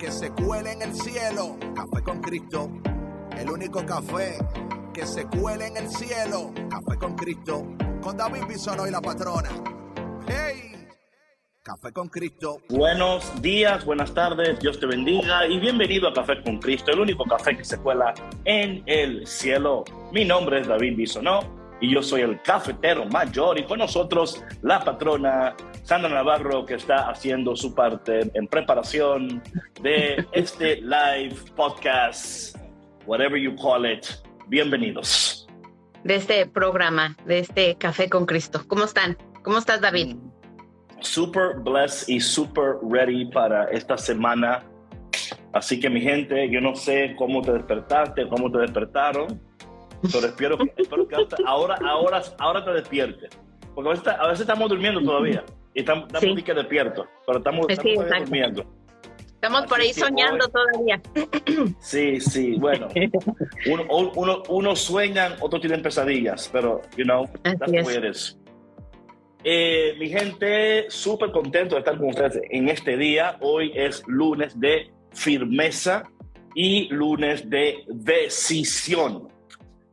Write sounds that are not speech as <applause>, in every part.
que se cuele en el cielo. Café con Cristo. El único café que se cuele en el cielo. Café con Cristo. Con David Bisonó y la patrona. ¡Hey! Café con Cristo. Buenos días, buenas tardes, Dios te bendiga y bienvenido a Café con Cristo, el único café que se cuela en el cielo. Mi nombre es David Bisonó y yo soy el cafetero mayor y con nosotros la patrona Sandra Navarro que está haciendo su parte en preparación de <laughs> este live podcast, whatever you call it. Bienvenidos. De este programa, de este Café con Cristo. ¿Cómo están? ¿Cómo estás, David? Super blessed y super ready para esta semana. Así que mi gente, yo no sé cómo te despertaste, cómo te despertaron, pero espero espero que ahora, ahora, ahora te despiertes. Porque a veces, a veces estamos durmiendo todavía y estamos, estamos Sí. que despiertos, pero estamos, Sí, estamos exacto. durmiendo. Estamos por ahí soñando hoy- todavía. <clears throat> Sí, sí, bueno. Uno, uno, unos sueñan, otros tienen pesadillas, pero, you know, Así that's the es. way it is. Eh, mi gente, súper contento de estar con ustedes en este día. Hoy es lunes de firmeza y lunes de decisión.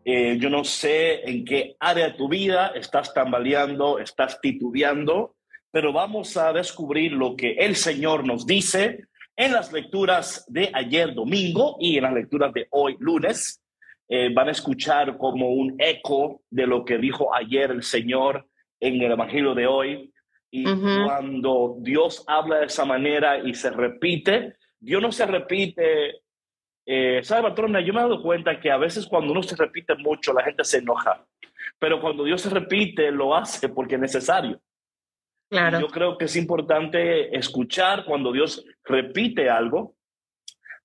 Eh, yo no sé en qué área de tu vida estás tambaleando, estás titubeando, pero vamos a descubrir lo que el Señor nos dice en las lecturas de ayer domingo y en las lecturas de hoy lunes. Eh, van a escuchar como un eco de lo que dijo ayer el Señor en el Evangelio de hoy. Y cuando Dios habla de esa manera y se repite, Dios no se repite. Eh, ¿Sabe, patrona? Yo me he dado cuenta que a veces cuando uno se repite mucho, la gente se enoja. Pero cuando Dios se repite, lo hace porque es necesario. Claro. Yo creo que es importante escuchar cuando Dios repite algo,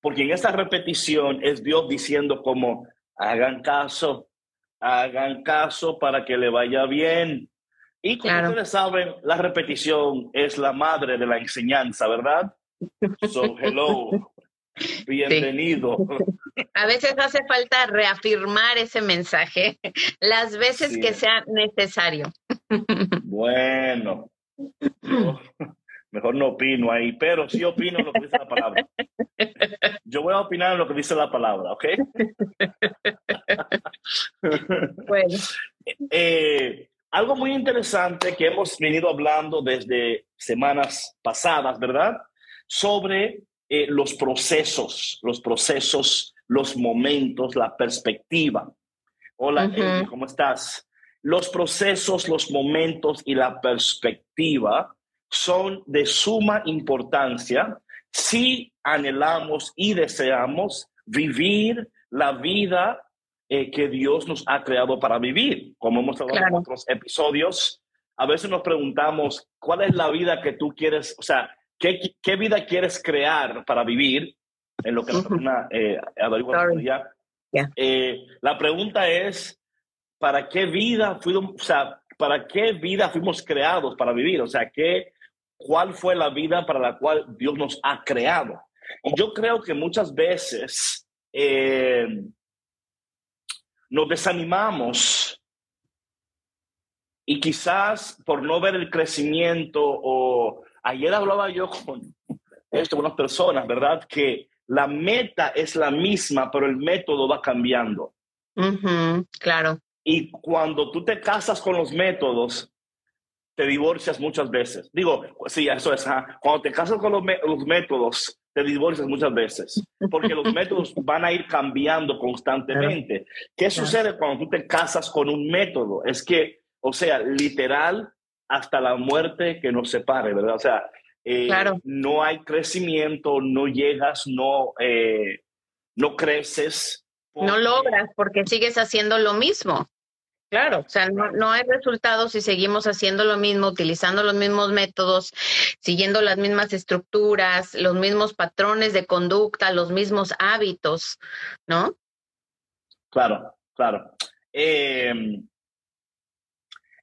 porque en esta repetición es Dios diciendo como, hagan caso, hagan caso para que le vaya bien. Y como Claro. ustedes saben, la repetición es la madre de la enseñanza, ¿verdad? So, hello, bienvenido. <laughs> A veces hace falta reafirmar ese mensaje las veces Sí. que sea necesario. <laughs> Bueno, yo mejor no opino ahí, pero sí opino lo que dice la palabra. Yo voy a opinar lo que dice la palabra, ¿ok? <laughs> Bueno, Eh, algo muy interesante que hemos venido hablando desde semanas pasadas, ¿verdad? Sobre eh, los procesos, los procesos, los momentos, la perspectiva. Hola. Amy, ¿cómo estás? Los procesos, los momentos y la perspectiva son de suma importancia si anhelamos y deseamos vivir la vida eh, que Dios nos ha creado para vivir. Como hemos hablado en otros episodios, a veces nos preguntamos, ¿cuál es la vida que tú quieres, o sea, qué, qué vida quieres crear para vivir? En lo que la persona eh, averigua. Yeah. Eh, la pregunta es, ¿para qué vida fuimos, o sea, para qué vida fuimos creados para vivir? O sea, ¿qué, ¿cuál fue la vida para la cual Dios nos ha creado? Y yo creo que muchas veces eh, nos desanimamos y quizás por no ver el crecimiento o ayer hablaba yo con esto, con unas personas, ¿verdad? Que la meta es la misma, pero el método va cambiando. claro. Y cuando tú te casas con los métodos, te divorcias muchas veces. Digo, sí, eso es. Cuando te casas con los, los métodos, te divorcias muchas veces. Porque los <laughs> métodos van a ir cambiando constantemente. ¿Qué sucede cuando tú te casas con un método? Es que, o sea, literal, hasta la muerte que nos separe, ¿verdad? O sea, eh, Claro. no hay crecimiento, no llegas, no, eh, no creces. No logras porque sigues haciendo lo mismo. Claro, o sea, no, no, hay resultados si seguimos haciendo lo mismo, utilizando los mismos métodos, siguiendo las mismas estructuras, los mismos patrones de conducta, los mismos hábitos, ¿no? Claro, claro. Em,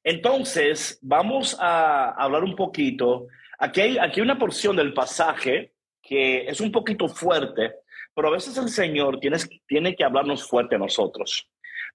entonces, vamos a hablar un poquito. Aquí hay, una porción del pasaje que es un poquito fuerte, pero a veces el Señor tiene, tiene que hablarnos fuerte a nosotros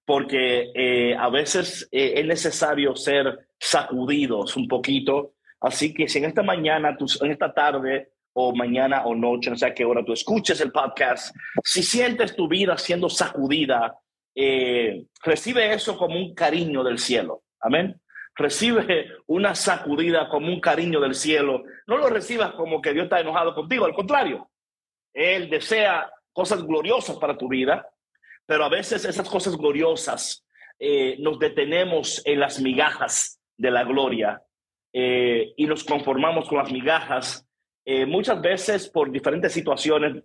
porque eh, a veces eh, es necesario ser sacudidos un poquito. Así que si en esta mañana, en esta tarde o mañana o noche, no sé a qué hora tú escuches el podcast, si sientes tu vida siendo sacudida, eh, recibe eso como un cariño del cielo. Amén. Recibe una sacudida como un cariño del cielo. No lo recibas como que Dios está enojado contigo, al contrario. Él desea cosas gloriosas para tu vida pero a veces esas cosas gloriosas eh, nos detenemos en las migajas de la gloria eh, y nos conformamos con las migajas. Eh, muchas veces por diferentes situaciones,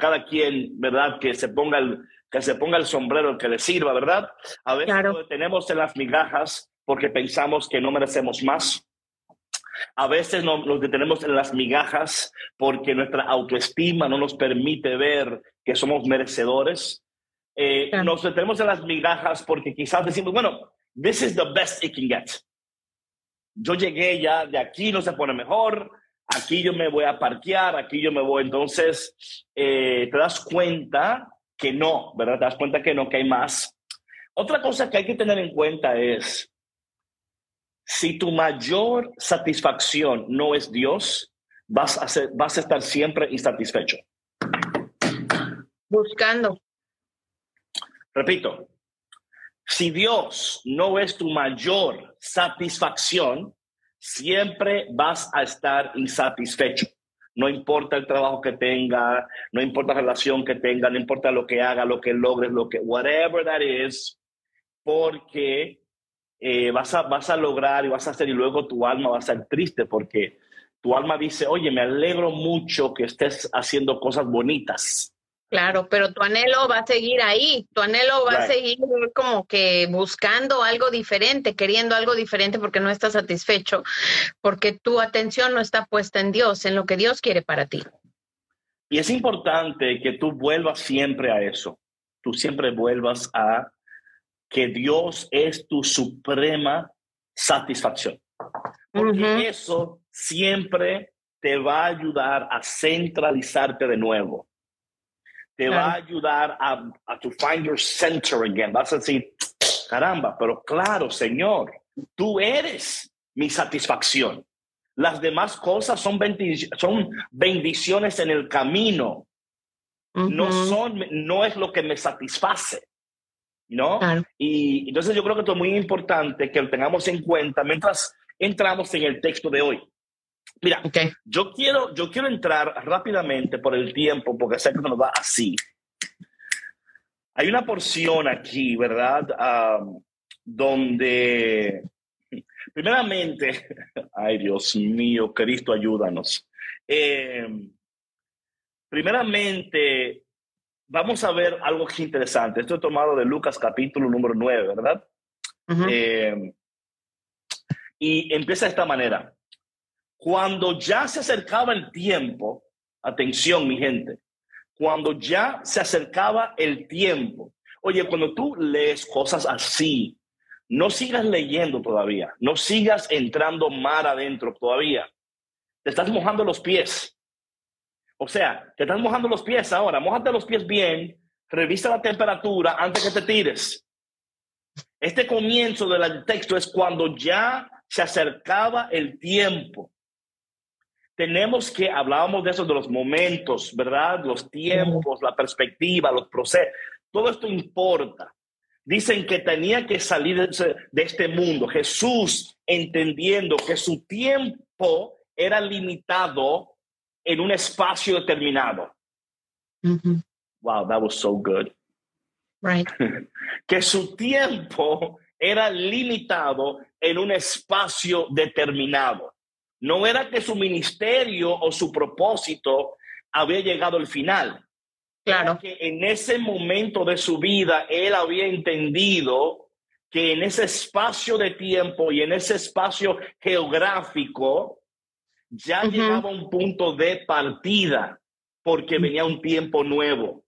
cada quien, ¿verdad? Que se ponga el, que se ponga el sombrero que le sirva, ¿verdad? A veces nos detenemos en las migajas porque pensamos que no merecemos más. A veces nos detenemos en las migajas porque nuestra autoestima no nos permite ver que somos merecedores. Eh, nos detenemos en las migajas porque quizás decimos, bueno, this is the best it can get. Yo llegué ya, de aquí no se pone mejor, aquí yo me voy a parquear, aquí yo me voy. Entonces, eh, te das cuenta que no, ¿verdad? Te das cuenta que no, que hay más. Otra cosa que hay que tener en cuenta es, si tu mayor satisfacción no es Dios, vas a, ser, vas a estar siempre insatisfecho. Buscando. Repito, si Dios no es tu mayor satisfacción, siempre vas a estar insatisfecho. No importa el trabajo que tenga, no importa la relación que tenga, no importa lo que haga, lo que logres, lo que, whatever that is, porque eh, vas, a, vas a lograr y vas a hacer y luego tu alma va a ser triste porque tu alma dice, oye, me alegro mucho que estés haciendo cosas bonitas, Claro, pero tu anhelo va a seguir ahí, tu anhelo va a seguir como que buscando algo diferente, queriendo algo diferente porque no estás satisfecho, porque tu atención no está puesta en Dios, en lo que Dios quiere para ti. Y es importante que tú vuelvas siempre a eso, tú siempre vuelvas a que Dios es tu suprema satisfacción, porque eso siempre te va a ayudar a centralizarte de nuevo te va a ayudar a, a to find your center again. Vas a decir, caramba, pero claro, Señor, tú eres mi satisfacción. Las demás cosas son, son bendiciones en el camino. No son, no es lo que me satisface. ¿No? Y entonces yo creo que esto es muy importante que lo tengamos en cuenta mientras entramos en el texto de hoy. Mira, yo, quiero, yo quiero entrar rápidamente por el tiempo, porque sé que nos va así. Hay una porción aquí, ¿verdad? donde, primeramente, <laughs> ay Dios mío, Cristo, ayúdanos. Em, primeramente, vamos a ver algo interesante. Esto es tomado de Lucas capítulo número 9, ¿verdad? Em, y empieza de esta manera. Cuando ya se acercaba el tiempo, atención mi gente, cuando ya se acercaba el tiempo, oye, cuando tú lees cosas así, no sigas leyendo todavía, no sigas entrando mar adentro todavía. Te estás mojando los pies. O sea, te estás mojando los pies ahora, mojate los pies bien, revisa la temperatura antes que te tires. Este comienzo del texto es cuando ya se acercaba el tiempo tenemos que, hablábamos de eso, de los momentos, ¿verdad? Los tiempos, la perspectiva, los procesos, todo esto importa. Dicen que tenía que salir de este mundo. Jesús entendiendo que su tiempo era limitado en un espacio determinado. Wow, that was so good. Right. <laughs> que su tiempo era limitado en un espacio determinado. No era que su ministerio o su propósito había llegado al final. Claro. que en ese momento de su vida él había entendido que en ese espacio de tiempo y en ese espacio geográfico ya llegaba un punto de partida porque venía un tiempo nuevo.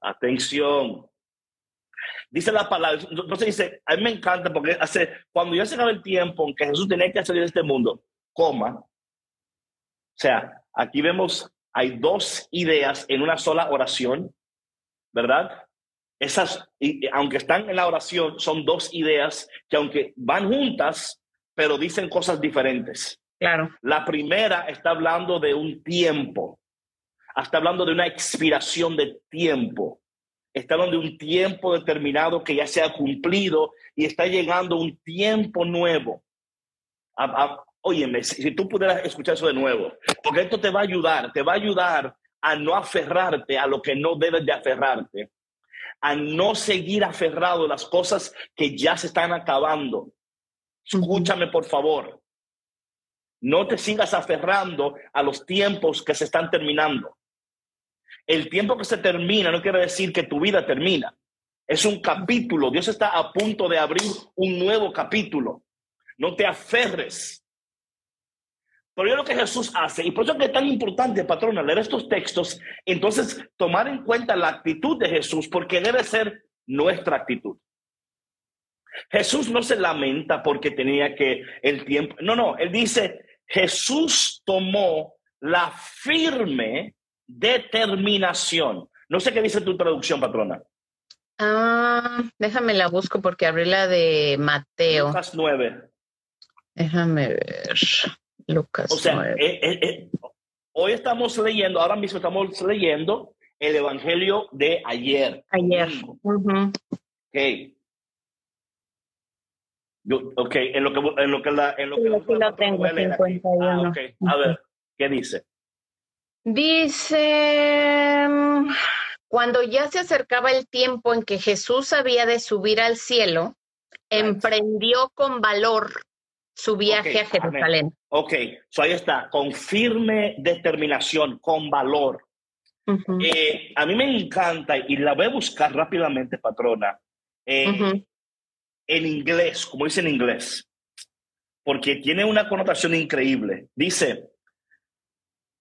Atención. Dice la palabra, entonces dice, a mí me encanta porque hace, cuando ya se acaba el tiempo en que Jesús tenía que salir de este mundo, coma. O sea, aquí vemos, hay dos ideas en una sola oración, ¿verdad? Esas, aunque están en la oración, son dos ideas que aunque van juntas, pero dicen cosas diferentes. Claro. La primera está hablando de un tiempo, está hablando de una expiración de tiempo, está hablando de un tiempo determinado que ya se ha cumplido y está llegando un tiempo nuevo. óyeme, si tú pudieras escuchar eso de nuevo, porque esto te va a ayudar, te va a ayudar a no aferrarte a lo que no debes de aferrarte a no seguir aferrado a las cosas que ya se están acabando. Escúchame, por favor. No te sigas aferrando a los tiempos que se están terminando. El tiempo que se termina no quiere decir que tu vida termina. Es un capítulo. Dios está a punto de abrir un nuevo capítulo. No te aferres pero yo lo que Jesús hace, y por eso es tan importante, patrona, leer estos textos, entonces tomar en cuenta la actitud de Jesús, porque debe ser nuestra actitud. Jesús no se lamenta porque tenía que el tiempo, no, no, él dice, Jesús tomó la firme determinación. No sé qué dice tu traducción, patrona. Ah, déjame la busco porque abrí la de Mateo. Lucas 9. Déjame ver. Lucas. O sea, eh, eh, eh, hoy estamos leyendo, ahora mismo estamos leyendo el Evangelio de ayer. Ayer. Ok. Yo, ok, en lo que en lo que la en lo que, lo tengo, ah, okay. A ver, ¿qué dice? Dice cuando ya se acercaba el tiempo en que Jesús había de subir al cielo, emprendió con valor su viaje a Jerusalén. Ok, so ahí está, con firme determinación, con valor. Eh, a mí me encanta y la voy a buscar rápidamente, patrona, eh, en inglés, como dice en inglés, porque tiene una connotación increíble. Dice,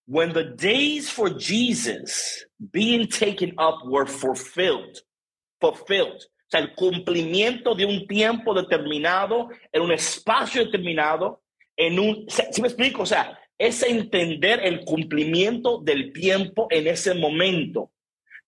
when the days for Jesus being taken up were fulfilled, fulfilled. O sea, el cumplimiento de un tiempo determinado, en un espacio determinado, en un... ¿Sí me explico? O sea, es entender el cumplimiento del tiempo en ese momento.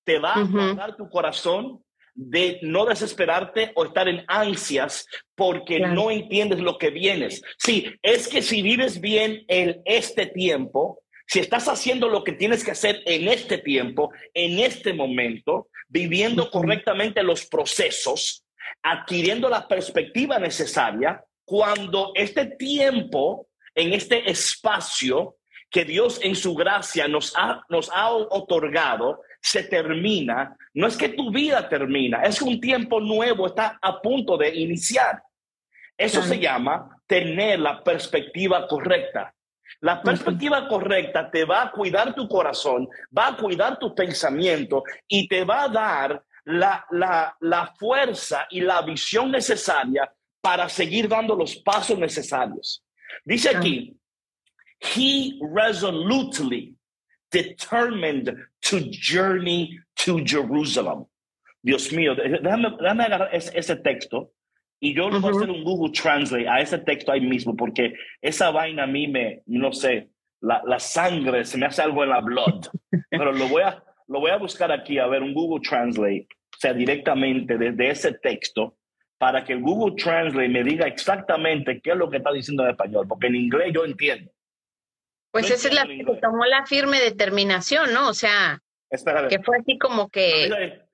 Te va a dar tu corazón de no desesperarte o estar en ansias porque no entiendes lo que vienes. Sí, es que si vives bien en este tiempo, si estás haciendo lo que tienes que hacer en este tiempo, en este momento, viviendo correctamente los procesos, adquiriendo la perspectiva necesaria, cuando este tiempo, en este espacio que Dios en su gracia nos ha, nos ha otorgado, se termina, no es que tu vida termina, es que un tiempo nuevo está a punto de iniciar. Eso se llama tener la perspectiva correcta. La perspectiva correcta te va a cuidar tu corazón, va a cuidar tu pensamiento y te va a dar la, la, fuerza y la visión necesaria para seguir dando los pasos necesarios. Dice aquí, he resolutely determined to journey to Jerusalem. Dios mío, déjame, agarrar ese texto y yo le voy a hacer un Google Translate a ese texto ahí mismo, porque esa vaina a mí me, no sé, la, la sangre, se me hace algo en la blood. Pero lo voy, a, lo voy a buscar aquí, a ver, un Google Translate, o sea, directamente desde ese texto, para que Google Translate me diga exactamente qué es lo que está diciendo en español, porque en inglés yo entiendo. Pues esa es la que tomó la firme determinación, ¿no? O sea, que fue así como que...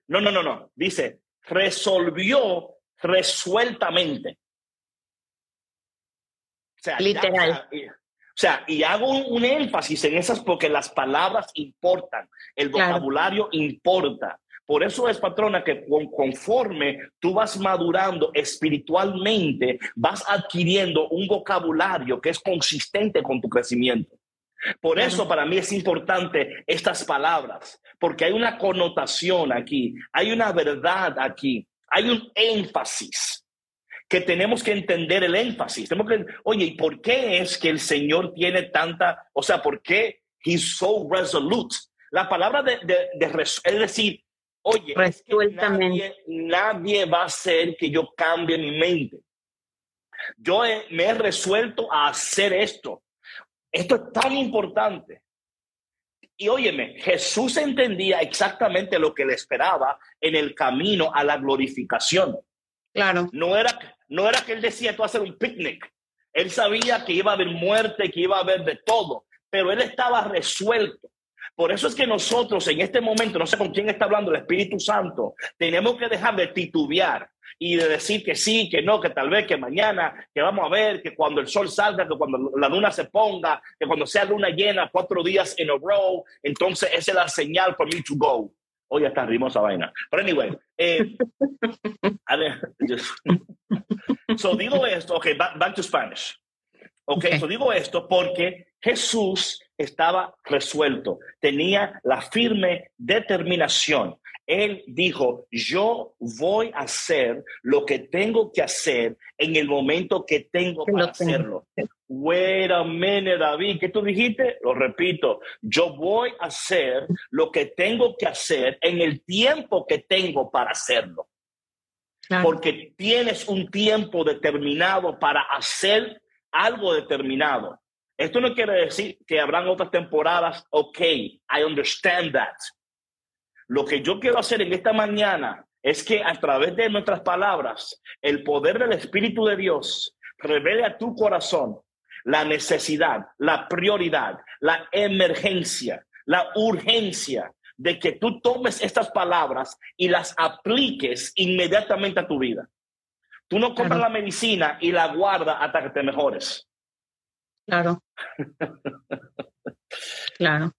No, no, no, no. Dice, resolvió resueltamente. O sea, Literal. o sea, y hago un, énfasis en esas porque las palabras importan, el vocabulario importa. Por eso es, patrona, que conforme tú vas madurando espiritualmente, vas adquiriendo un vocabulario que es consistente con tu crecimiento. Por eso para mí es importante estas palabras, porque hay una connotación aquí, hay una verdad aquí hay un énfasis. que tenemos que entender el énfasis. Tenemos que, oye, ¿y por qué es que el Señor tiene tanta, o sea, por qué he's so resolute? La palabra de, de, es decir, oye, nadie, nadie, va a hacer que yo cambie mi mente. Yo me he resuelto a hacer esto. Esto es tan importante. Y óyeme, Jesús entendía exactamente lo que le esperaba en el camino a la glorificación. Claro. No era, no era que él decía tú hacer un picnic. Él sabía que iba a haber muerte, que iba a haber de todo, pero él estaba resuelto. Por eso es que nosotros en este momento, no sé con quién está hablando el Espíritu Santo, tenemos que dejar de titubear y de decir que sí, que no, que tal vez, que mañana, que vamos a ver, que cuando el sol salga, que cuando la luna se ponga, que cuando sea luna llena cuatro días en a row, entonces esa es la señal for me to go. Oye, está esa vaina. Pero anyway, eh, <laughs> so digo esto, ok, back, to Spanish. Ok, okay. so digo esto porque Jesús estaba resuelto, tenía la firme determinación. Él dijo, yo voy a hacer lo que tengo que hacer en el momento que tengo para hacerlo. Wait a minute, David, ¿qué tú dijiste? Lo repito, yo voy a hacer lo que tengo que hacer en el tiempo que tengo para hacerlo. Porque tienes un tiempo determinado para hacer algo determinado. Esto no quiere decir que habrán otras temporadas. Ok, I understand that. Lo que yo quiero hacer en esta mañana es que a través de nuestras palabras, el poder del Espíritu de Dios revele a tu corazón la necesidad, la prioridad, la emergencia, la urgencia de que tú tomes estas palabras y las apliques inmediatamente a tu vida. Tú no compras la medicina y la guardas hasta que te mejores. Claro. claro.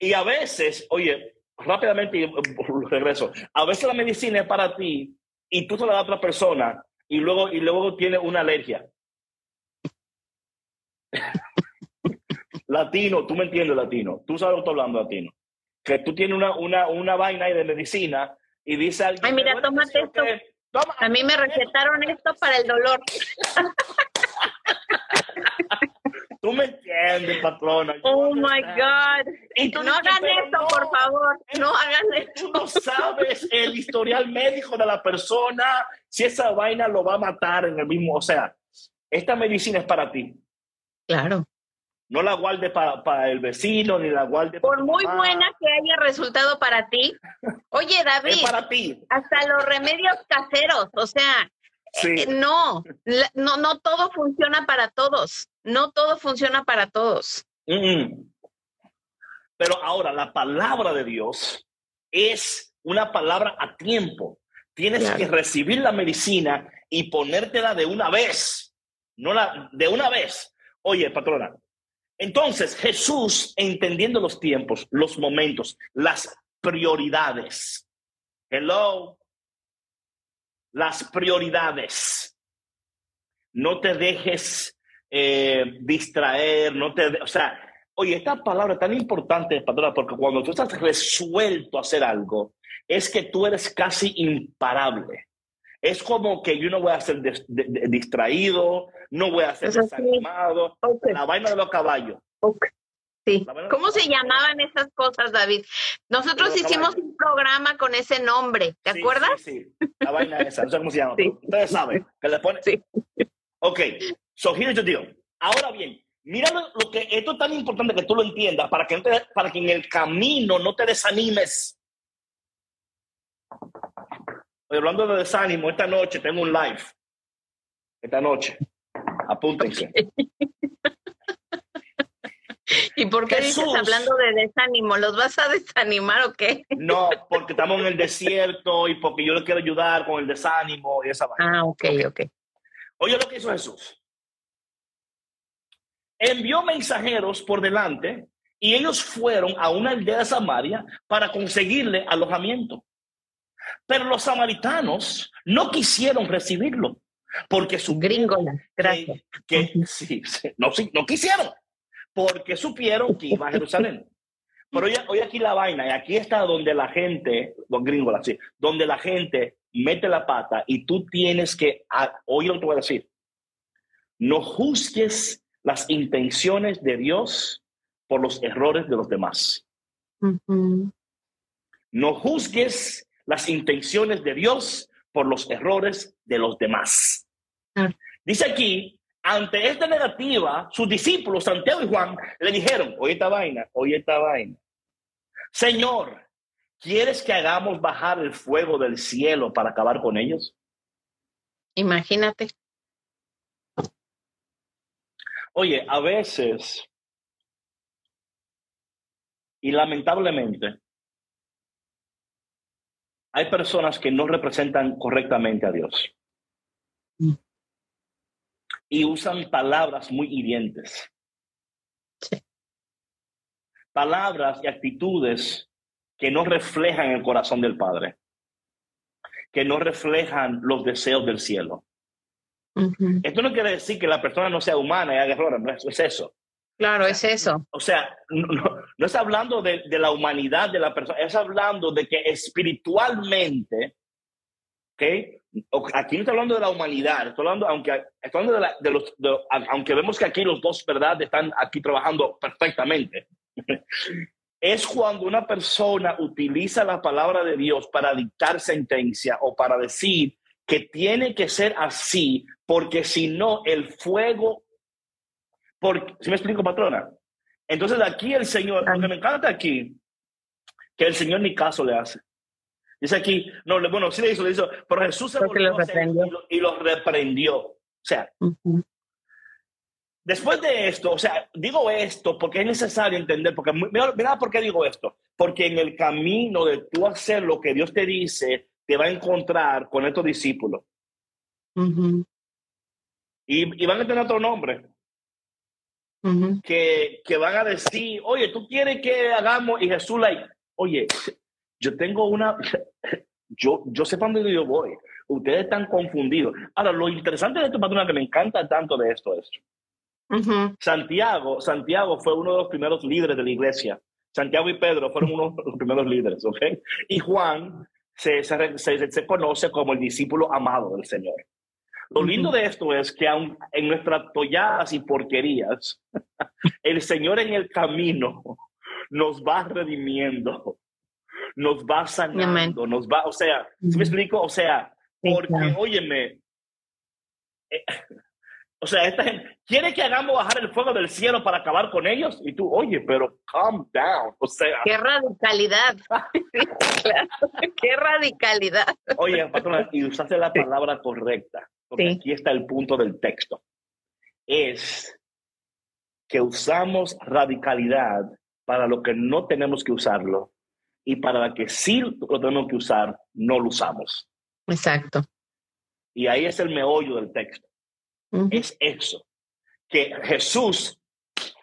Y a veces, oye, rápidamente y regreso, a veces la medicina es para ti y tú se la das a otra persona y luego, y luego tiene una alergia. latino, tú me entiendes, latino. Tú sabes lo que estoy hablando, latino. Que tú tienes una, una, una vaina ahí de medicina y dice alguien. Ay, mira, tómate esto. a mí me recetaron esto para el dolor. <laughs> Tú me entiendes, patrona. Oh my God. Y no hagan esto, por favor. No hagan esto. Tú no sabes el historial médico de la persona, si esa vaina lo va a matar en el mismo. O sea, esta medicina es para ti. Claro. No la guarde para el vecino, ni la guarde Por muy buena que haya resultado para ti. Oye, David. es para ti. Hasta los remedios caseros. O sea, eh, no, no, no todo funciona para todos. No todo funciona para todos. Pero ahora, la palabra de Dios es una palabra a tiempo. Tienes que recibir la medicina y ponértela de una vez. No la, de una vez. Oye, patrona. Entonces, Jesús, entendiendo los tiempos, los momentos, las prioridades. Hello las prioridades. No te dejes eh, distraer, no te, o sea, oye, esta palabra es tan importante, pastora, porque cuando tú estás resuelto a hacer algo, es que tú eres casi imparable. Es como que yo no voy a ser distraído, no voy a ser desanimado. La vaina de los caballos. ¿Cómo se llamaban esas cosas, David? Nosotros hicimos un programa con ese nombre, ¿te acuerdas? Sí, sí, la vaina esa, no sé cómo se llama. Ustedes saben, que le pone. Sí. Ok, so here's the deal. Ahora bien, mira lo, que esto es tan importante que tú lo entiendas para que, para que en el camino no te desanimes. Estoy hablando de desánimo, esta noche tengo un live. Esta noche. Apúntense. ¿Y por qué dices hablando de desánimo? ¿Los vas a desanimar o qué? No, porque estamos en el desierto y porque yo les quiero ayudar con el desánimo y esa vaina. Ah, ok, ok. Oye lo que hizo Jesús. Envió mensajeros por delante y ellos fueron a una aldea de Samaria para conseguirle alojamiento. Pero los samaritanos no quisieron recibirlo porque su gringola, gracias. Que, sí, no, sí, no quisieron porque supieron que iba a Jerusalén. Pero hoy, hoy aquí la vaina, y aquí está donde la gente, los gringos así, donde la gente mete la pata y tú tienes que, oye lo que voy a decir, no juzgues las intenciones de Dios por los errores de los demás. No juzgues las intenciones de Dios por los errores de los demás. Dice aquí, ante esta negativa, sus discípulos, Santiago y Juan, le dijeron, oye esta vaina, oye esta vaina. Señor, ¿quieres que hagamos bajar el fuego del cielo para acabar con ellos? Imagínate. Oye, a veces, y lamentablemente, hay personas que no representan correctamente a Dios. Mm. Y usan palabras muy hirientes. Palabras y actitudes que no reflejan el corazón del Padre, que no reflejan los deseos del cielo. Esto no quiere decir que la persona no sea humana y haga errores, no es eso. Claro, es eso. O sea, no, es hablando de, la humanidad de la persona, es hablando de que espiritualmente, ¿ok? Aquí no está hablando de la humanidad, estoy hablando, aunque, estoy hablando de, los, aunque vemos que aquí los dos, ¿verdad?, están aquí trabajando perfectamente. <laughs> es cuando una persona utiliza la palabra de Dios para dictar sentencia o para decir que tiene que ser así, porque si no, el fuego porque, ¿sí me explico, patrona? Entonces aquí el Señor, lo que me encanta aquí, que el Señor ni caso le hace. Dice aquí, no, bueno, sí le hizo, le hizo, pero Jesús se volvió y, lo, reprendió. O sea, después de esto, o sea, digo esto porque es necesario entender, porque mira, por qué digo esto, porque en el camino de tú hacer lo que Dios te dice, te va a encontrar con estos discípulos. y, y, van a tener otro nombre que, que, van a decir, oye, tú quieres que hagamos, y Jesús, like, oye, yo tengo una, <laughs> yo, yo sé para dónde yo voy, ustedes están confundidos. Ahora, lo interesante de esto, patrona, que me encanta tanto de esto es, Santiago, Santiago fue uno de los primeros líderes de la iglesia. Santiago y Pedro fueron uno de los primeros líderes, ¿ok? Y Juan se, se, se conoce como el discípulo amado del Señor. Lo lindo de esto es que aun en nuestras tolladas y porquerías, <laughs> el Señor en el camino nos va redimiendo, nos va sanando, nos va, o sea, ¿sí me explico? O sea, porque, óyeme, eh, o sea, esta gente quiere que hagamos bajar el fuego del cielo para acabar con ellos. Y tú, oye, pero calm down. O sea. Qué radicalidad. <laughs> Qué radicalidad. Oye, patrona, y usaste la palabra correcta porque aquí está el punto del texto, es que usamos radicalidad para lo que no tenemos que usarlo y para lo que sí lo tenemos que usar, no lo usamos. Exacto. Y ahí es el meollo del texto. Es eso, que Jesús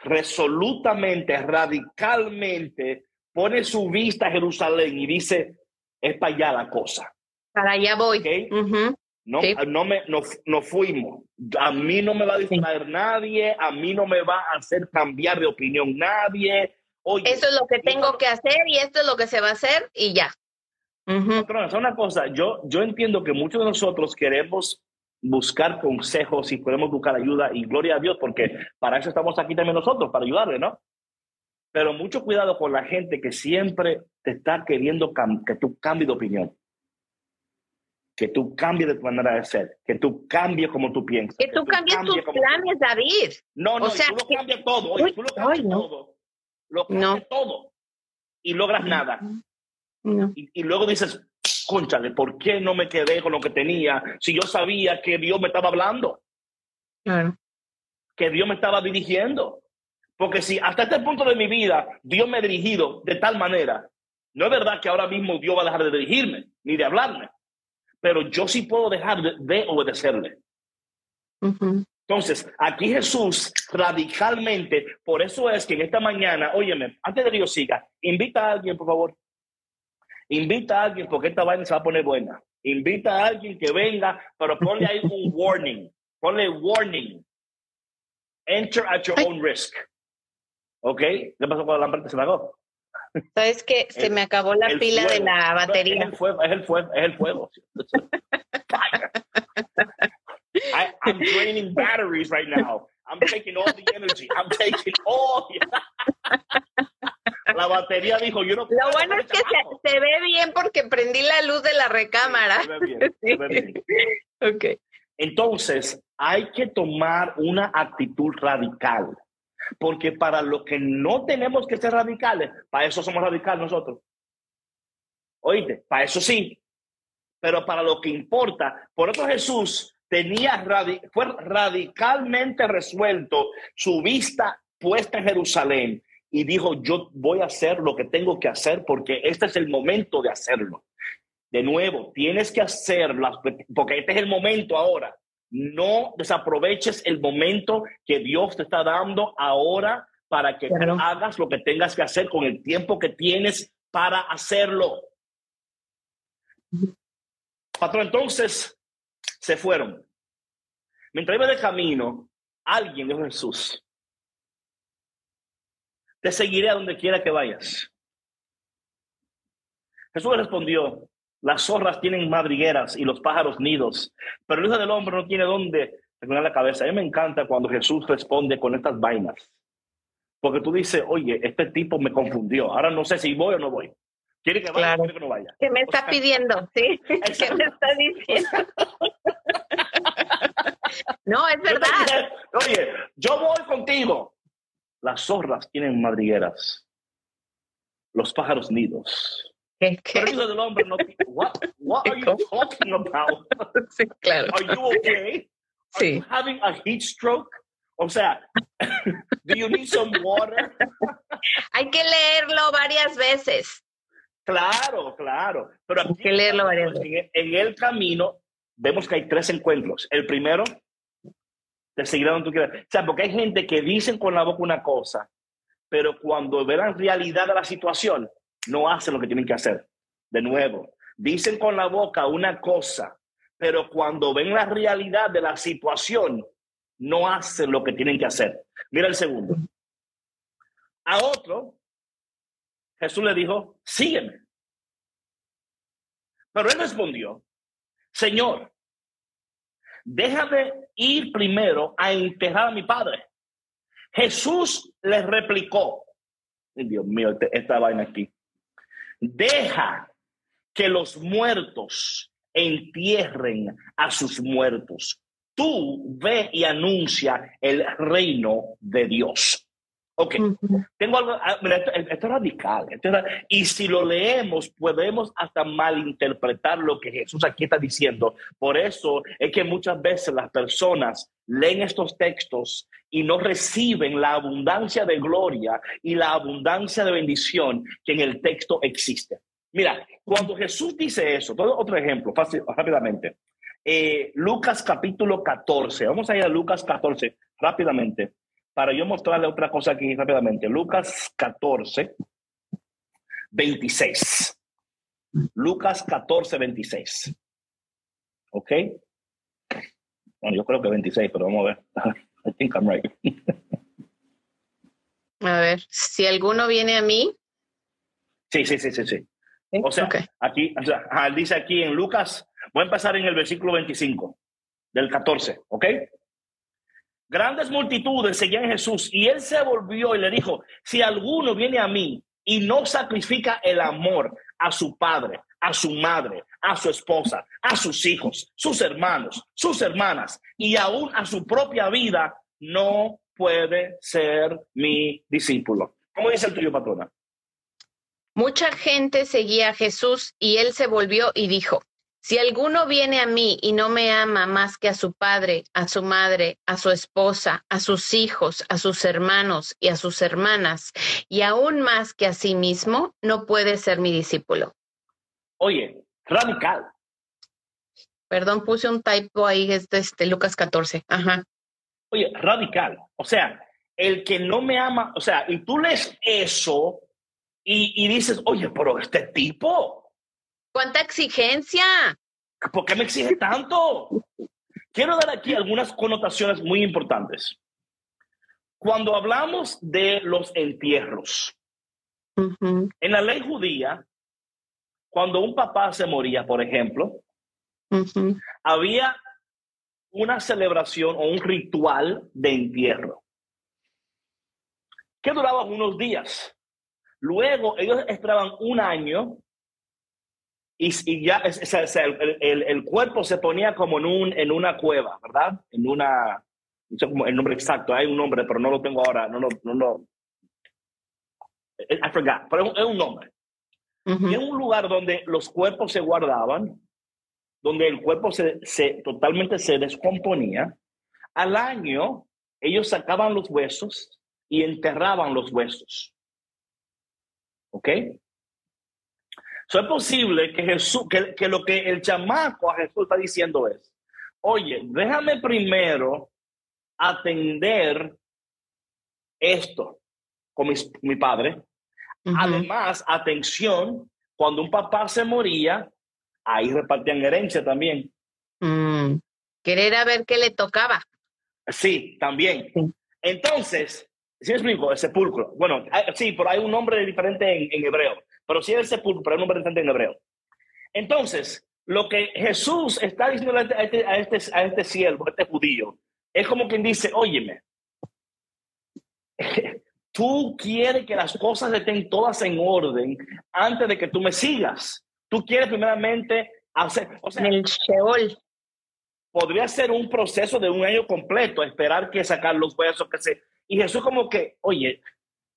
resolutamente, radicalmente pone su vista a Jerusalén y dice, es para allá la cosa. Para allá voy. No, no, me, no, fuimos. A mí no me va a distraer nadie, a mí no me va a hacer cambiar de opinión nadie. Oye, Eso es lo que tengo que hacer y esto es lo que se va a hacer y ya. Uh una cosa, yo, yo entiendo que muchos de nosotros queremos buscar consejos y podemos buscar ayuda y gloria a Dios porque para eso estamos aquí también nosotros, para ayudarle, ¿no? Pero mucho cuidado con la gente que siempre te está queriendo que tú cambies de opinión que tú cambies de tu manera de ser, que tú cambies como tú piensas. Que, tú, cambies tus planes, David. No, no, o sea, tú lo cambias todo, oye, tú lo cambias todo. Lo cambias todo y logras nada. Y, luego dices, conchale, ¿por qué no me quedé con lo que tenía si yo sabía que Dios me estaba hablando? Claro. Que Dios me estaba dirigiendo. Porque si hasta este punto de mi vida Dios me ha dirigido de tal manera, no es verdad que ahora mismo Dios va a dejar de dirigirme ni de hablarme pero yo sí puedo dejar de, obedecerle. Entonces, aquí Jesús radicalmente, por eso es que en esta mañana, óyeme, antes de que yo siga, invita a alguien, por favor. Invita a alguien porque esta vaina se va a poner buena. Invita a alguien que venga, pero ponle ahí un warning. Ponle warning. Enter at your own risk. ¿Ok? ¿Qué pasó con la lámpara? ¿Se la ¿Sabes que Se me acabó la pila de la batería. es el fuego, es el fuego, es el fuego. <laughs> I, I'm draining batteries right now. I'm taking all the energy. I'm taking all. la batería dijo, yo no Lo bueno es que se, se, ve bien porque prendí la luz de la recámara. se ve bien, se ve bien. <laughs> ok. Entonces, hay que tomar una actitud radical. Porque para lo que no tenemos que ser radicales, para eso somos radicales nosotros. Oíste, para eso sí. Pero para lo que importa, por eso Jesús tenía fue radicalmente resuelto, su vista puesta en Jerusalén y dijo, yo voy a hacer lo que tengo que hacer porque este es el momento de hacerlo. De nuevo, tienes que hacerlas porque este es el momento ahora. No desaproveches el momento que Dios te está dando ahora para que hagas lo que tengas que hacer con el tiempo que tienes para hacerlo. Patrón, entonces se fueron. Mientras iba de camino, alguien dijo Jesús, te seguiré a donde quiera que vayas. Jesús le respondió, las zorras tienen madrigueras y los pájaros nidos, pero el Hijo del Hombre no tiene dónde poner la cabeza. A mí me encanta cuando Jesús responde con estas vainas. Porque tú dices, oye, este tipo me confundió. Ahora no sé si voy o no voy. ¿Quiere que vaya o quiere que no vaya? ¿Qué me está pidiendo? ¿Sí? <laughs> ¿Qué me está diciendo? <laughs> <laughs> no, es verdad. Oye, yo voy contigo. Las zorras tienen madrigueras. Los pájaros nidos. ¿Qué? Pero del hombre no. What, what are you talking about? Sí, claro. Are you okay? Are sí. you having a heat stroke? O sea, do you need some water? <laughs> Hay que leerlo varias veces. Claro, claro. Pero aquí, Hay que leerlo varias veces. En el camino vemos que hay tres encuentros. El primero, te seguirá donde tú quieras. O sea, porque hay gente que dicen con la boca una cosa, pero cuando verán realidad de la situación, no hacen lo que tienen que hacer. De nuevo, dicen con la boca una cosa, pero cuando ven la realidad de la situación, no hacen lo que tienen que hacer. Mira el segundo. A otro, Jesús le dijo, sígueme. Pero él respondió, Señor, déjame ir primero a enterrar a mi padre. Jesús le replicó, Dios mío, este, esta vaina aquí. Deja que los muertos entierren a sus muertos. Tú ve y anuncia el reino de Dios. Ok, tengo algo, ah, esto, es radical, y si lo leemos podemos hasta malinterpretar lo que Jesús aquí está diciendo. Por eso es que muchas veces las personas leen estos textos y no reciben la abundancia de gloria y la abundancia de bendición que en el texto existe. Mira, cuando Jesús dice eso, todo otro ejemplo, fácil, rápidamente. Eh, Lucas capítulo 14, vamos a ir a Lucas 14 rápidamente para yo mostrarle otra cosa aquí rápidamente. Lucas 14, 26. Lucas 14, 26. ¿Ok? Bueno, yo creo que 26, pero vamos a ver. <laughs> I think I'm right. a ver, si alguno viene a mí. Sí, sí, sí, sí, sí. O sea, aquí, o sea, dice aquí en Lucas, voy a empezar en el versículo 25 del 14, ¿ok? Grandes multitudes seguían a Jesús y él se volvió y le dijo, si alguno viene a mí y no sacrifica el amor a su padre, a su madre, a su esposa, a sus hijos, sus hermanos, sus hermanas y aún a su propia vida, no puede ser mi discípulo. ¿Cómo dice el tuyo, patrona? Mucha gente seguía a Jesús y él se volvió y dijo, si alguno viene a mí y no me ama más que a su padre, a su madre, a su esposa, a sus hijos, a sus hermanos y a sus hermanas, y aún más que a sí mismo, no puede ser mi discípulo. Oye, radical. Perdón, puse un typo ahí, es de este, Lucas 14. Ajá. Oye, radical. O sea, el que no me ama, o sea, y tú lees eso y, y dices, oye, pero este tipo, ¿Cuánta exigencia? ¿Por qué me exige tanto? Quiero dar aquí algunas connotaciones muy importantes. Cuando hablamos de los entierros, En la ley judía, cuando un papá se moría, por ejemplo, había una celebración o un ritual de entierro que duraba unos días. Luego ellos esperaban un año y, ya el, cuerpo se ponía como en, un, en una cueva, ¿verdad? En una, no sé cómo el nombre exacto, hay un nombre, pero no lo tengo ahora, no, no, no, no. I forgot, pero es un, nombre. Y en un lugar donde los cuerpos se guardaban, donde el cuerpo se, se totalmente se descomponía, al año ellos sacaban los huesos y enterraban los huesos. ¿Ok? So, es posible que Jesús, que, que, lo que el chamaco a Jesús está diciendo es, oye, déjame primero atender esto con mi, padre. Además, atención, cuando un papá se moría, ahí repartían herencia también. Mm. Querer a ver qué le tocaba. Sí, también. Entonces, ¿sí me explico? El sepulcro. Bueno, sí, pero hay un nombre diferente en, en hebreo. Pero sí es el sepulcro, pero hay un nombre diferente en hebreo. Entonces, lo que Jesús está diciendo a este, a este, a este, a este siervo, a este judío, es como quien dice, óyeme, <laughs> tú quieres que las cosas estén todas en orden antes de que tú me sigas. Tú quieres primeramente hacer, o sea, el Sheol. Podría ser un proceso de un año completo, esperar que sacar los huesos, que se... Y Jesús como que, oye,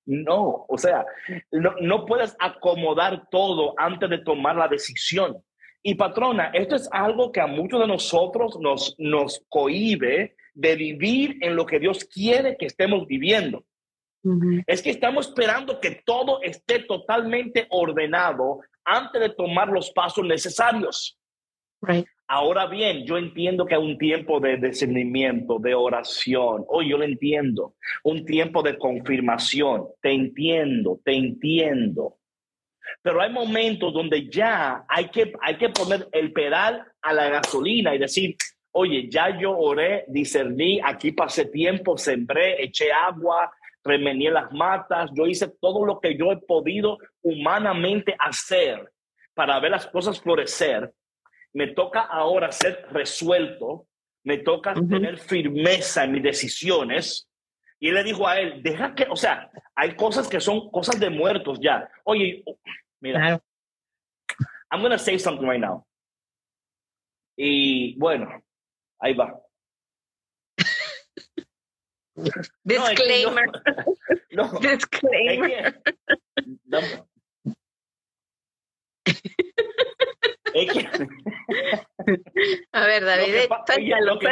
no, o sea, no, no puedes acomodar todo antes de tomar la decisión. Y patrona, esto es algo que a muchos de nosotros nos, nos cohíbe de vivir en lo que Dios quiere que estemos viviendo. Es que estamos esperando que todo esté totalmente ordenado antes de tomar los pasos necesarios. Ahora bien, yo entiendo que hay un tiempo de discernimiento, de oración. Oh, yo lo entiendo. Un tiempo de confirmación. Te entiendo, te entiendo. Pero hay momentos donde ya hay que, hay que poner el pedal a la gasolina y decir, oye, ya yo oré, discerní, aquí pasé tiempo, sembré, eché agua, remenié las matas, yo hice todo lo que yo he podido humanamente hacer para ver las cosas florecer. Me toca ahora ser resuelto, me toca tener firmeza en mis decisiones. Y él le dijo a él, deja que, o sea, hay cosas que son cosas de muertos ya. Oye, mira, I'm going to say something right now. Y bueno, ahí va. <laughs> Disclaimer. No, Disclaimer. <laughs> <laughs> A ver, David, lo que,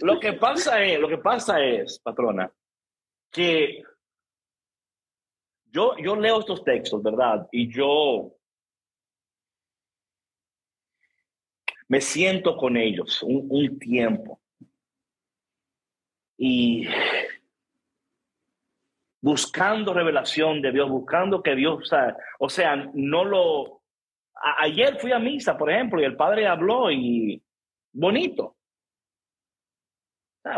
lo que pasa es, lo que pasa es, patrona, que yo, yo leo estos textos, ¿verdad? Y yo me siento con ellos un, un tiempo. Y buscando revelación de Dios, buscando que Dios, o sea, o sea no lo... ayer fui a misa, por ejemplo, y el padre habló y bonito.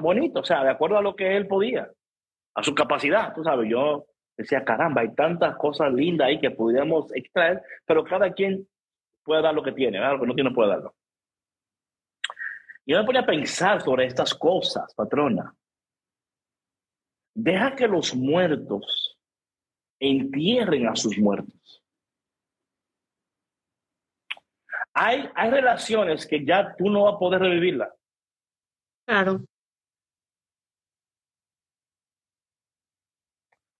Bonito, o sea, de acuerdo a lo que él podía, a su capacidad, tú sabes, yo decía, caramba, hay tantas cosas lindas ahí que pudiéramos extraer, pero cada quien puede dar lo que tiene, ¿verdad? lo que no tiene puede darlo. Yo me ponía a pensar sobre estas cosas, patrona. Deja que los muertos entierren a sus muertos. Hay, hay relaciones que ya tú no vas a poder revivirla. Claro.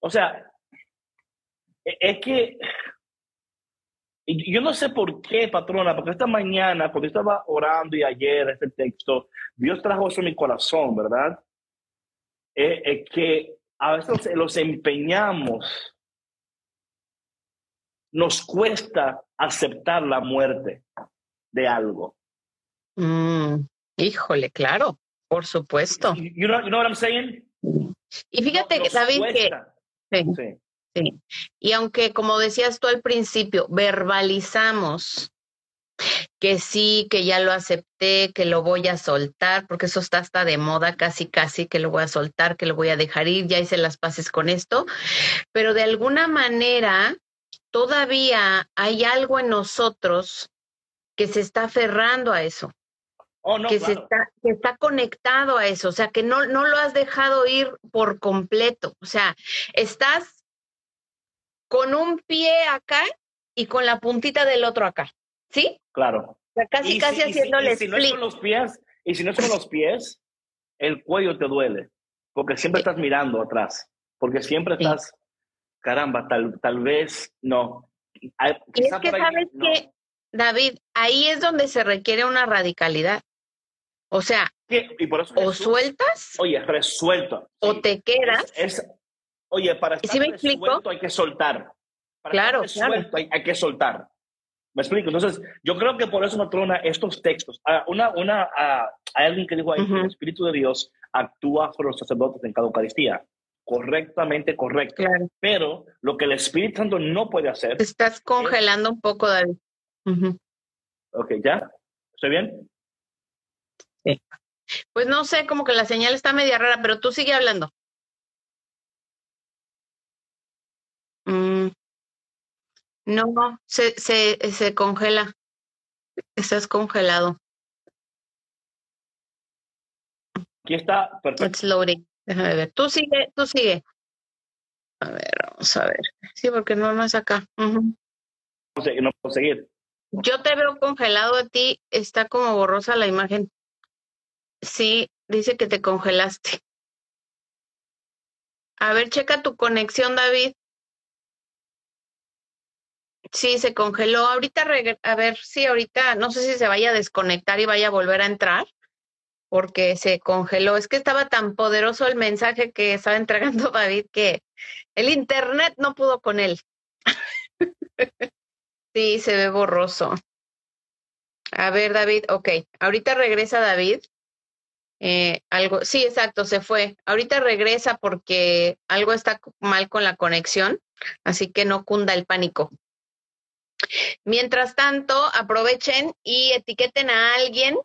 O sea, e, es que yo no sé por qué, patrona, porque esta mañana, cuando estaba orando y ayer este texto, Dios trajo eso en mi corazón, ¿verdad? Es, que a veces los empeñamos, nos cuesta aceptar la muerte de algo. Mm, híjole, claro, por supuesto. You know, you know what I'm saying? Y fíjate, David, que... sí. Sí. Y aunque, como decías tú al principio, verbalizamos que sí, que ya lo acepté, que lo voy a soltar, porque eso está hasta de moda, casi, casi, que lo voy a soltar, que lo voy a dejar ir, ya hice las paces con esto, pero de alguna manera todavía hay algo en nosotros que se está aferrando a eso. Oh, no, que, se está, que está conectado a eso, o sea, que no, no lo has dejado ir por completo, o sea, estás con un pie acá y con la puntita del otro acá, ¿sí? Claro. O sea, casi, casi si, haciéndole y si, no es con los pies, y si no es con los pies, el cuello te duele, porque siempre estás mirando atrás, porque siempre estás, caramba, tal, tal vez no. y es que sabes que, David, ahí es donde se requiere una radicalidad. O sea, y por eso o sueltas. Oye, resuelto. O te quedas. Es, oye, para estar me resuelto hay que soltar. Para claro, estar resuelto hay, hay, que soltar. ¿Me explico? Entonces, yo creo que por eso me trona estos textos. Uh, una, una, uh, hay alguien que dijo ahí uh -huh. que el Espíritu de Dios actúa sobre los sacerdotes en cada Eucaristía. Correctamente correcto. Claro. Pero lo que el Espíritu Santo no puede hacer. Te estás congelando es... un poco, David. Ok, ¿ya? ¿Estoy bien? Sí. Pues no sé, como que la señal está media rara, pero tú sigue hablando. Mm. No, se, se, se congela. Estás congelado. Aquí está, perfecto. It's loading. Déjame ver. Tú sigue, tú sigue. A ver, vamos a ver. Sí, porque no, no es acá. Uh -huh. No puedo seguir. Yo te veo congelado a ti, está como borrosa la imagen. Sí, dice que te congelaste. A ver, checa tu conexión, David. Sí, se congeló. Ahorita, a ver, sí, ahorita, no sé si se vaya a desconectar y vaya a volver a entrar, porque se congeló. Es que estaba tan poderoso el mensaje que estaba entregando <laughs> David que el internet no pudo con él. <laughs> sí, se ve borroso. A ver, David, ok. Ahorita regresa David. Eh, algo, sí, exacto, se fue. Ahorita regresa porque algo está mal con la conexión, así que no cunda el pánico. Mientras tanto, aprovechen y etiqueten a alguien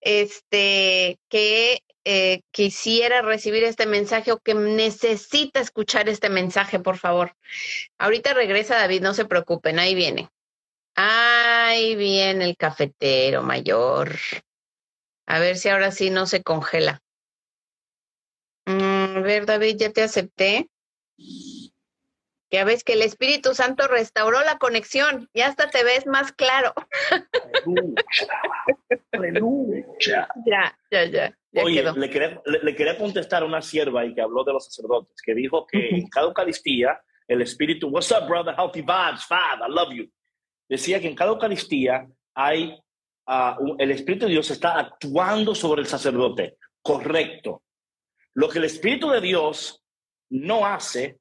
este, que eh, quisiera recibir este mensaje o que necesita escuchar este mensaje, por favor. Ahorita regresa David, no se preocupen, ahí viene. Ahí viene el cafetero mayor. A ver si ahora sí no se congela. Mm, a ver, David, ya te acepté. Ya ves que el Espíritu Santo restauró la conexión y hasta te ves más claro. Aleluya. <laughs> Aleluya. Ya, ya, ya. Ya Oye, quedó. le quería, le, le quería, contestar a una sierva y que habló de los sacerdotes, que dijo que en cada Eucaristía el Espíritu, what's up, brother, healthy vibes, Fab, I love you. Decía que en cada Eucaristía hay, uh, el Espíritu de Dios está actuando sobre el sacerdote. Correcto. Lo que el Espíritu de Dios no hace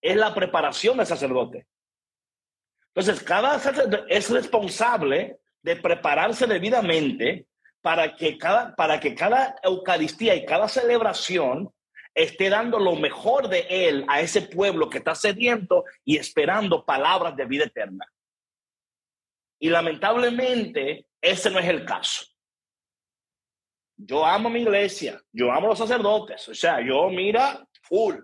es la preparación del sacerdote. Entonces, cada sacerdote es responsable de prepararse debidamente para que cada, para que cada Eucaristía y cada celebración esté dando lo mejor de él a ese pueblo que está sediento y esperando palabras de vida eterna. Y lamentablemente, ese no es el caso. Yo amo mi iglesia, yo amo los sacerdotes, o sea, yo mira, full.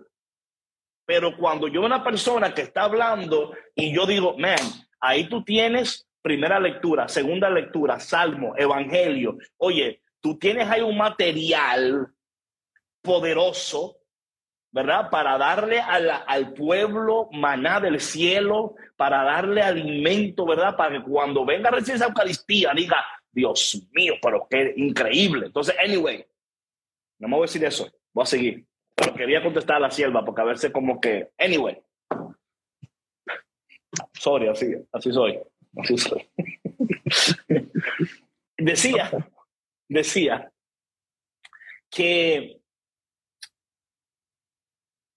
Pero cuando yo una persona que está hablando y yo digo, man, ahí tú tienes primera lectura, segunda lectura, salmo, evangelio. Oye, tú tienes ahí un material poderoso, ¿verdad? Para darle al pueblo maná del cielo, para darle alimento, ¿verdad? Para que cuando venga a recibir esa Eucaristía diga, Dios mío, pero qué increíble. Entonces, anyway, no me voy a decir eso, voy a seguir. Pero quería contestar a la sierva porque a verse como que, anyway. Sorry, así, así soy. Decía, decía que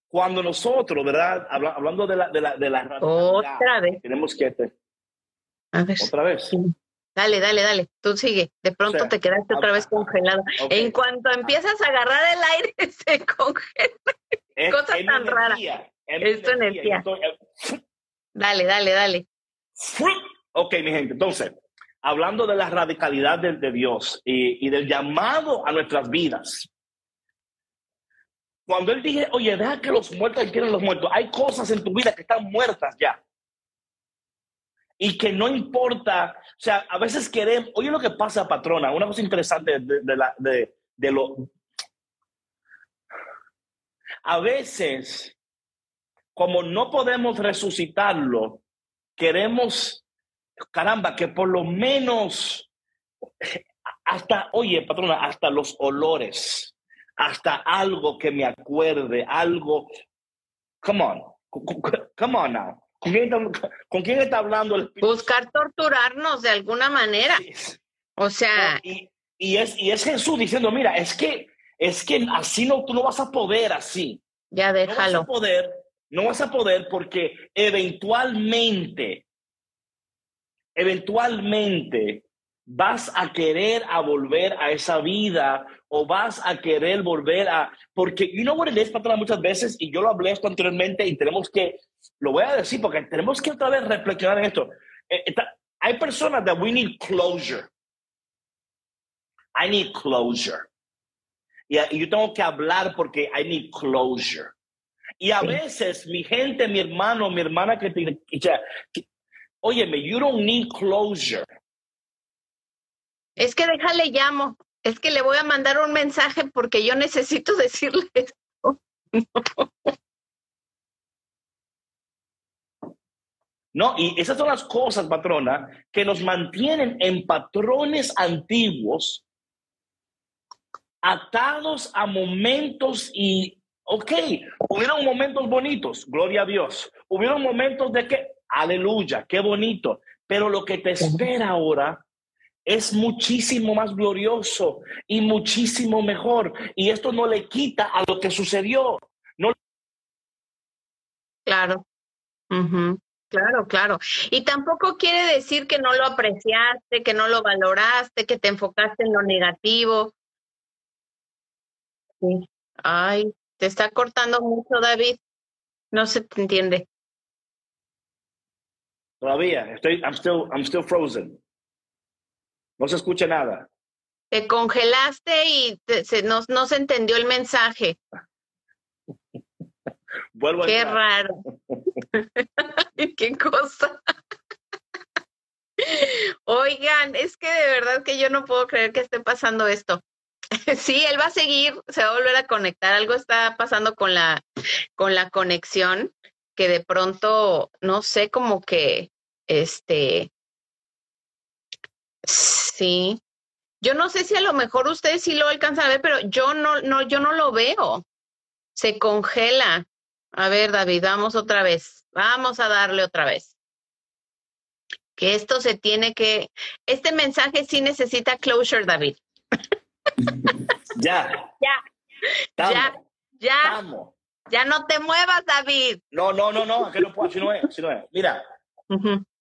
cuando nosotros, ¿verdad? Hablando de la, de la, de la otra vez. Tenemos que. A ver. Otra vez. Dale, dale, dale. Tú sigue. De pronto o sea, te quedaste otra vez congelado. Okay. En cuanto empiezas a agarrar el aire, <laughs> se congela. Es, Cosa es tan rara. Es tu energía. Estoy... Dale, dale, dale. Ok, mi gente. Entonces, hablando de la radicalidad de, Dios y, y, del llamado a nuestras vidas. Cuando él dije, oye, deja que los muertos quieren los muertos, hay cosas en tu vida que están muertas ya. Y que no importa, o sea, a veces queremos, oye lo que pasa, patrona, una cosa interesante de, la, de, de lo... A veces, como no podemos resucitarlo, queremos, caramba, que por lo menos, hasta, oye, patrona, hasta los olores, hasta algo que me acuerde, algo, come on, come on now. ¿Con quién, está, hablando el Buscar torturarnos de alguna manera. O sea. Y, y, es, y es Jesús diciendo: Mira, es que, es que así no, tú no vas a poder así. Ya déjalo. No vas a poder, no vas a poder porque eventualmente, eventualmente vas a querer a volver a esa vida o vas a querer volver a porque you know what it is patrona muchas veces y yo lo hablé esto anteriormente y tenemos que lo voy a decir porque tenemos que otra vez reflexionar en esto. Eh, hay personas that we need closure. I need closure. Y, yo tengo que hablar porque I need closure. Y a veces mi gente mi hermano mi hermana que tiene óyeme you don't need closure es que déjale llamo, es que le voy a mandar un mensaje porque yo necesito <laughs> decirle esto. No, y esas son las cosas, patrona, que nos mantienen en patrones antiguos, atados a momentos y, ok, hubieron momentos bonitos, gloria a Dios. Hubieron momentos de que, aleluya, qué bonito. Pero lo que te espera ahora es muchísimo más glorioso y muchísimo mejor. Y esto no le quita a lo que sucedió. No. Claro. Claro, claro. Y tampoco quiere decir que no lo apreciaste, que no lo valoraste, que te enfocaste en lo negativo. Sí. Ay, te está cortando mucho, David. No se te entiende. Todavía, estoy, I'm still, I'm still frozen. No se escucha nada. Te congelaste y se, no, se entendió el mensaje. <laughs> Vuelvo Qué raro. <laughs> <laughs> Qué cosa. Oigan, es que de verdad que yo no puedo creer que esté pasando esto. Sí, él va a seguir, se va a volver a conectar. Algo está pasando con la, con la conexión, que de pronto, no sé, como que este Sí. Yo no sé si a lo mejor ustedes sí lo alcanzan a ver, pero yo no, no, yo no lo veo. Se congela. A ver, David, vamos otra vez. Vamos a darle otra vez. Que esto se tiene que. Este mensaje sí necesita closure, David. <laughs> Ya. Ya. Ya. Ya. Ya no te muevas, David. No, no, no, no. Que no puedo. Si no es. No es. Mira.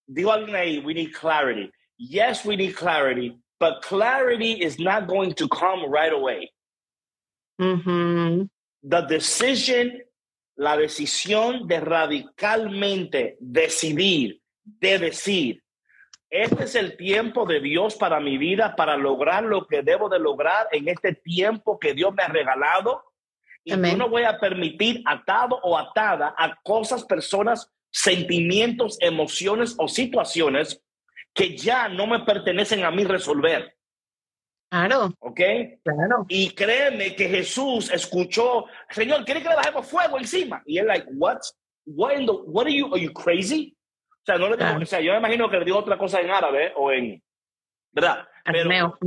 Digo alguien ahí. We need clarity. yes, we need clarity, but clarity is not going to come right away. The decision, la decisión de radicalmente decidir, de decir, este es el tiempo de Dios para mi vida, para lograr lo que debo de lograr en este tiempo que Dios me ha regalado. Y yo no voy a permitir atado o atada a cosas, personas, sentimientos, emociones o situaciones que ya no me pertenecen a mí resolver. Claro. ¿Ok? Claro. Y créeme que Jesús escuchó, Señor, ¿quiere que le bajemos fuego encima? Y él, like, what? What, in the, what are you, are you crazy? O sea, no le digo, o sea, yo me imagino que le digo otra cosa en árabe o en, ¿verdad? Arameo.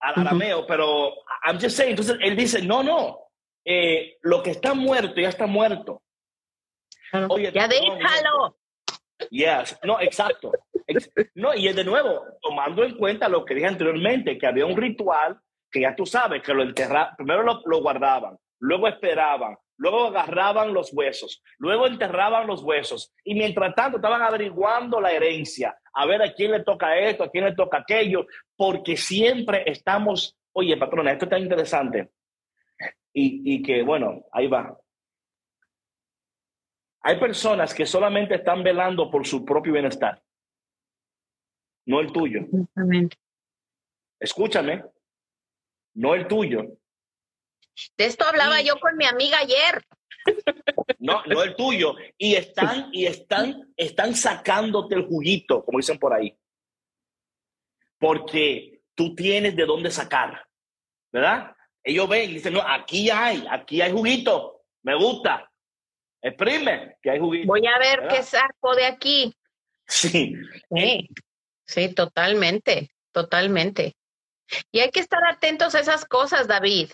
arameo, pero I'm just saying, entonces él dice, no, no, eh, lo que está muerto ya está muerto. Oye, ya déjalo. Yes, no, exacto. No, y de nuevo, tomando en cuenta lo que dije anteriormente, que había un ritual que ya tú sabes, que lo enterraban, primero lo, guardaban, luego esperaban, luego agarraban los huesos, luego enterraban los huesos y mientras tanto estaban averiguando la herencia, a ver a quién le toca esto, a quién le toca aquello, porque siempre estamos, oye, patrona, esto está interesante. Y, y que, bueno, ahí va. Hay personas que solamente están velando por su propio bienestar. no el tuyo. Exactamente. Escúchame, no el tuyo. De esto hablaba Y- yo con mi amiga ayer. No, no el tuyo. Y están, y están, están sacándote el juguito, como dicen por ahí. Porque tú tienes de dónde sacar, ¿verdad? Ellos ven y dicen, no, aquí hay, aquí hay juguito, me gusta. Exprime que hay juguito. Voy a ver ¿verdad? qué saco de aquí. Sí, Sí, sí, totalmente, totalmente. Y hay que estar atentos a esas cosas, David.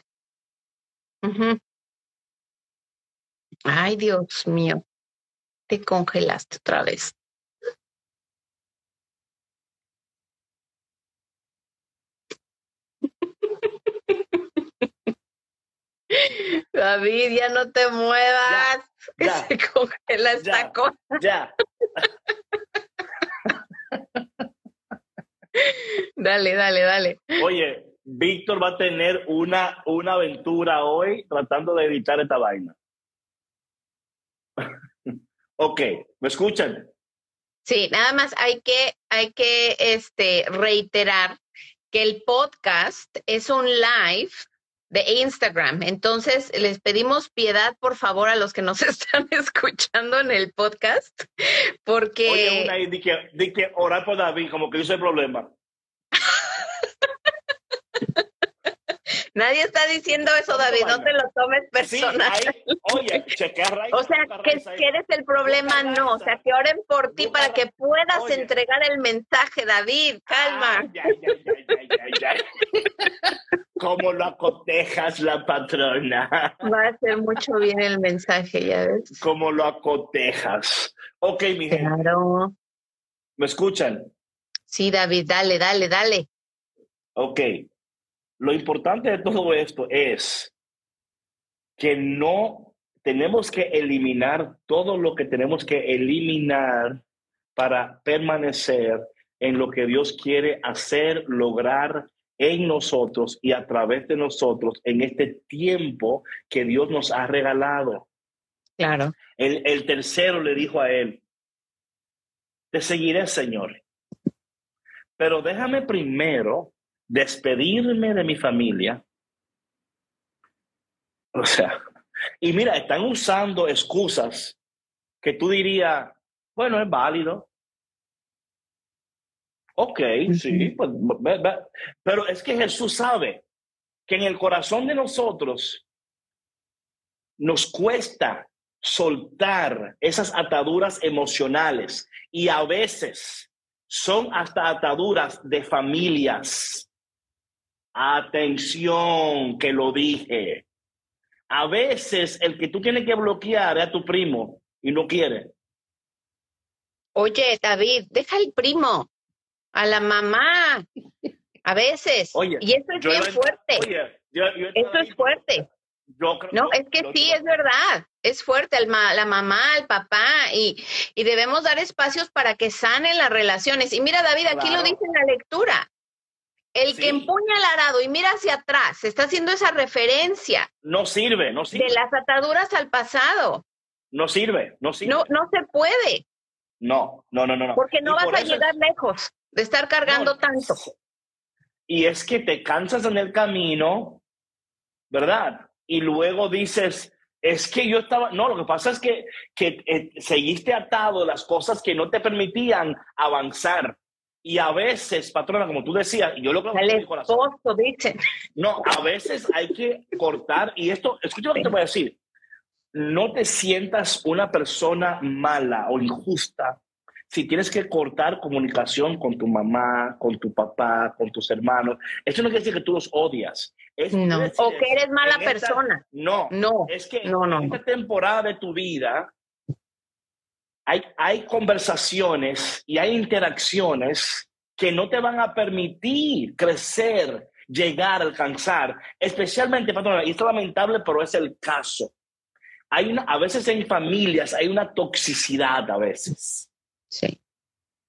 Ay, Dios mío, te congelaste otra vez. <laughs> David, ya no te muevas, que <laughs> se congela esta ya. cosa. ya. <laughs> Dale, dale, dale. Oye, Víctor va a tener una, una aventura hoy tratando de evitar esta vaina. ok, ¿me escuchan? Sí, nada más hay que, hay que este, reiterar que el podcast es un live de Instagram. Entonces, les pedimos piedad, por favor, a los que nos <laughs> están escuchando en el podcast, porque Oye, una di que, di que orar por David, como que hizo el problema. <laughs> nadie está diciendo eso, ¿Cómo David, no te lo tomes Sí, personal. ahí, oye, chequea raíz. O sea, que, raíz ahí. que eres el problema, no. O sea, que oren por ti para que puedas Oye. entregar el mensaje, David. Calma. Ay, ay, ay, ay. ¿Cómo lo acotejas la patrona? Va a hacer mucho bien el mensaje, ya ves. ¿Cómo lo acotejas? Ok, mi gente, Claro. ¿me escuchan? Sí, David, dale, dale, dale. Ok. Lo importante de todo esto es que no tenemos que eliminar todo lo que tenemos que eliminar para permanecer en lo que Dios quiere hacer, lograr en nosotros y a través de nosotros en este tiempo que Dios nos ha regalado. Claro. El, el tercero le dijo a él, te seguiré, Señor, pero déjame primero despedirme de mi familia. O sea, y mira, están usando excusas que tú dirías, bueno, es válido. Ok, sí, pues, pero es que Jesús sabe que en el corazón de nosotros nos cuesta soltar esas ataduras emocionales y a veces son hasta ataduras de familias. Atención, que lo dije. A veces el que tú tienes que bloquear es a tu primo y no quiere. Oye, David, deja el primo, a la mamá, a veces. Oye, y eso es bien fuerte. Oye, yo- Eso es fuerte. yo creo- No, es que sí, es verdad. Es fuerte el ma- la mamá, el papá, y, y debemos dar espacios para que sanen las relaciones. Y mira, David, aquí lo dice en la lectura. El Sí. que empuña el arado y mira hacia atrás, está haciendo esa referencia No sirve, no sirve, de las ataduras al pasado. no sirve, no sirve. No, no se puede, No, no, no, no. no. porque no Y vas por a es- llegar lejos de estar cargando No, tanto. Y es que te cansas en el camino, ¿verdad? Y luego dices, es que yo estaba, no, lo que pasa es que, que eh, seguiste atado a las cosas que no te permitían avanzar. Y a veces, patrona, como tú decías, yo lo creo Al mi corazón, dicen. no, a veces hay que cortar, y esto, escucha lo que te voy a decir, no te sientas una persona mala o injusta si tienes que cortar comunicación con tu mamá, con tu papá, con tus hermanos. Eso no quiere decir que tú los odias. Es, No. decir O que eres mala en esta- persona. no, No. es que no, no, en esta temporada de tu vida hay, hay conversaciones y hay interacciones que no te van a permitir crecer, llegar, alcanzar, especialmente, patrona, y esto es lamentable, pero es el caso. Hay una, a veces en familias hay una toxicidad a veces. Sí.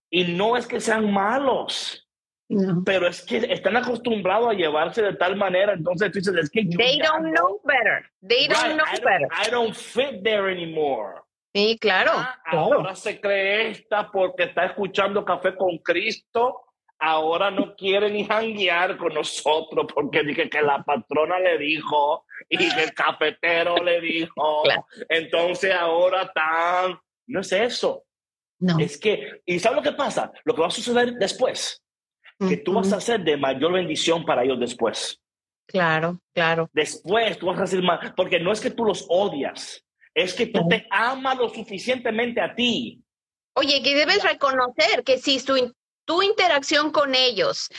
Y no es que sean malos, No. pero es que están acostumbrados a llevarse de tal manera, entonces tú dices, es que They don't no- know better. They Right, don't know I don't- better. I don't fit there anymore. Sí, claro. Ah, claro. Ahora se cree esta porque está escuchando Café con Cristo ahora no quiere ni janguear con nosotros porque dije que la patrona le dijo y que el cafetero le dijo. <laughs> Entonces ahora están, no es eso. No. Es que, ¿y sabes lo que pasa? Lo que va a suceder después, que tú vas a ser de mayor bendición para ellos después. Claro, claro. Después tú vas a ser más, porque no es que tú los odias, es que tú te amas lo suficientemente a ti. Oye, que debes reconocer que si su, tu interacción con ellos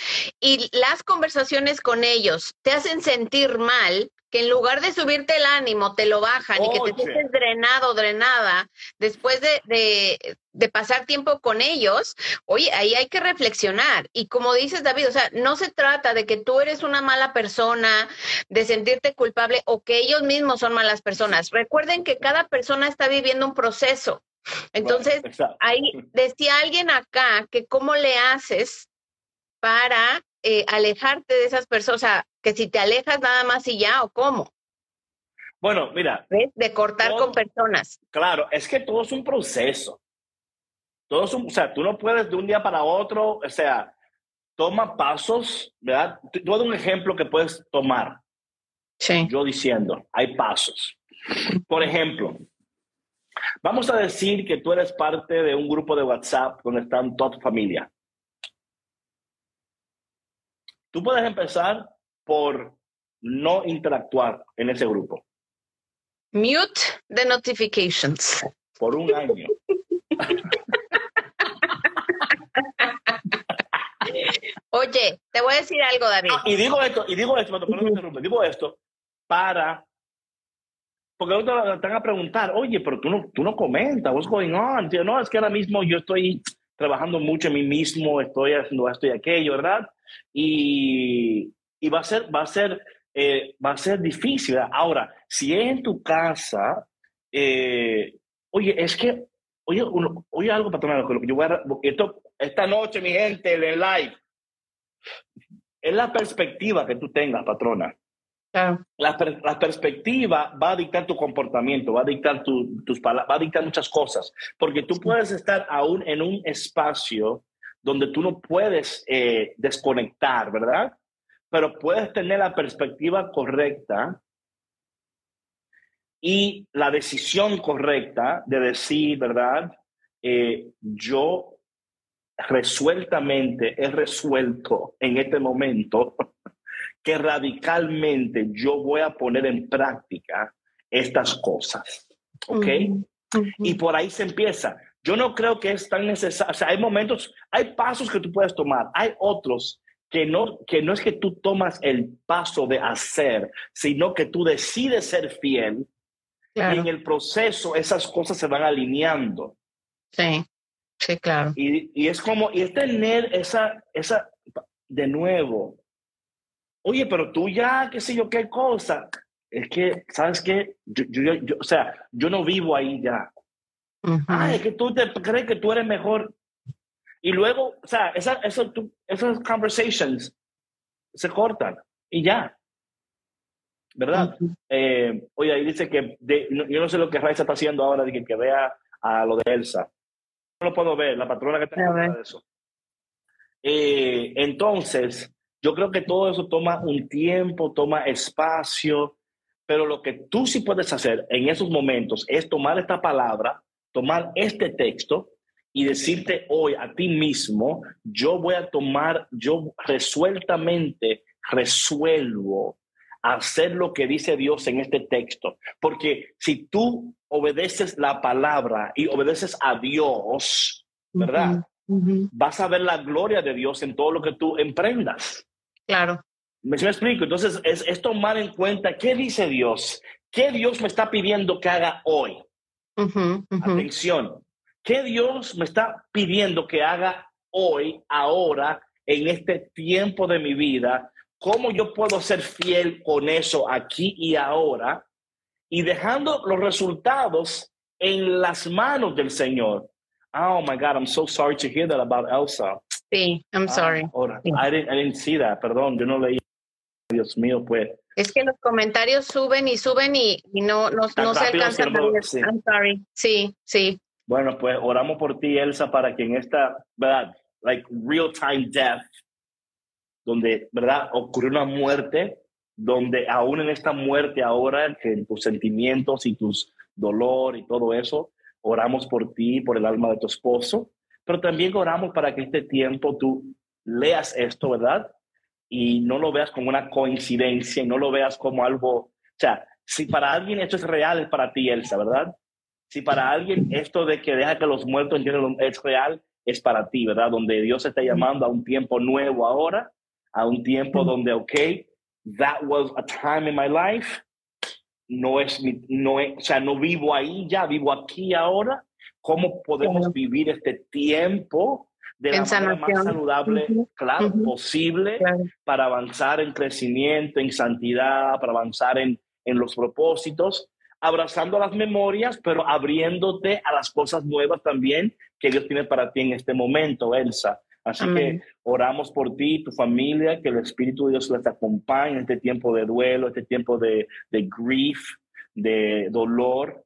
y las conversaciones con ellos te hacen sentir mal, que en lugar de subirte el ánimo, te lo bajan y que te sientes drenado, drenada, después de, de, pasar tiempo con ellos, oye, ahí hay que reflexionar. Y como dices, David, o sea, no se trata de que tú eres una mala persona, de sentirte culpable o que ellos mismos son malas personas. Recuerden que cada persona está viviendo un proceso. Entonces, ahí decía alguien acá que cómo le haces para eh, alejarte de esas personas, o sea, que si te alejas nada más y ya, o cómo. Bueno, mira. De cortar con personas. Claro, es que todo es un proceso. Todo es un, o sea, tú no puedes de un día para otro, o sea, toma pasos, ¿verdad? Todo un ejemplo que puedes tomar. Sí. Yo diciendo, hay pasos. Por ejemplo, Vamos a decir que tú eres parte de un grupo de WhatsApp donde están toda tu familia. Tú puedes empezar por no interactuar en ese grupo. Mute the notifications. Por un año. Oye, te voy a decir algo, David. Ah, y digo esto, y digo esto, digo esto para porque otros te van a preguntar, oye, pero tú no, tú no comentas, what's going on? No, es que ahora mismo yo estoy trabajando mucho en mí mismo, estoy haciendo esto y aquello, ¿verdad? Y, y va a ser, va a ser, eh, va a ser difícil. Ahora, si es en tu casa, eh, oye, es que, oye, uno, oye algo, patrón, yo voy a, esto, esta noche, mi gente, el live, es la perspectiva que tú tengas, patrona. La, perspectiva va a dictar tu comportamiento, va a dictar tus palabras, va a dictar muchas cosas, porque tú puedes estar aún en un espacio donde tú no puedes eh, desconectar, ¿verdad? Pero puedes tener la perspectiva correcta y la decisión correcta de decir, ¿verdad? Eh, yo resueltamente he resuelto en este momento <laughs> que radicalmente yo voy a poner en práctica estas cosas. ¿Ok? Y por ahí se empieza. Yo no creo que es tan necesario. O sea, hay momentos, hay pasos que tú puedes tomar, hay otros que no, que no es que tú tomas el paso de hacer, sino que tú decides ser fiel y en el proceso esas cosas se van alineando. Sí, sí, claro. Y, y es como, y es tener esa, esa, de nuevo, oye, pero tú ya, qué sé yo, qué cosa. Es que, ¿sabes qué? Yo, yo, o sea, yo no vivo ahí ya. Ah, es que tú te crees que tú eres mejor. Y luego, o sea, esa, eso, esas conversations se cortan y ya. ¿Verdad? Eh, oye, ahí dice que yo no sé lo que Raiza está haciendo ahora de que, vea a lo de Elsa. No lo puedo ver, la patrona que está de eso. Eh, entonces, yo creo que todo eso toma un tiempo, toma espacio, pero lo que tú sí puedes hacer en esos momentos es tomar esta palabra, tomar este texto y decirte hoy a ti mismo, yo voy a tomar, yo resueltamente resuelvo hacer lo que dice Dios en este texto. Porque si tú obedeces la palabra y obedeces a Dios, ¿verdad? Vas a ver la gloria de Dios en todo lo que tú emprendas. Claro. ¿Me, explico? Entonces, es, tomar en cuenta qué dice Dios, qué Dios me está pidiendo que haga hoy. Atención, ¿qué Dios me está pidiendo que haga hoy, ahora, en este tiempo de mi vida? ¿Cómo yo puedo ser fiel con eso aquí y ahora? Y dejando los resultados en las manos del Señor. Oh my God, I'm so sorry to hear that about Elsa. Sí, I'm ah, sorry. ahora, I, didn't, I didn't see that, perdón, yo no leí. Dios mío, pues. Es que los comentarios suben y suben y, no, no, no se alcanzan a ver. I'm sorry. Sí, sí. Bueno, pues oramos por ti, Elsa, para que en esta, ¿verdad? like real time death, donde, ¿verdad? Ocurrió una muerte, donde aún en esta muerte ahora, que tus sentimientos y tus dolor y todo eso, oramos por ti, por el alma de tu esposo, pero también oramos para que este tiempo tú leas esto, ¿verdad? Y no lo veas como una coincidencia y no lo veas como algo, o sea, si para alguien esto es real, es para ti, Elsa, ¿verdad? Si para alguien esto de que deja que los muertos entiendan es real, es para ti, ¿verdad? Donde Dios está llamando a un tiempo nuevo ahora, a un tiempo donde, ok, that was a time in my life, no es, mi, no es, o sea, no vivo ahí ya, vivo aquí ahora. ¿Cómo podemos vivir este tiempo de la manera más saludable, claro, posible para avanzar en crecimiento, en santidad, para avanzar en, en los propósitos, abrazando las memorias, pero abriéndote a las cosas nuevas también que Dios tiene para ti en este momento, Elsa. Así que oramos por ti, tu familia, que el Espíritu de Dios les acompañe en este tiempo de duelo, este tiempo de, de grief, de dolor,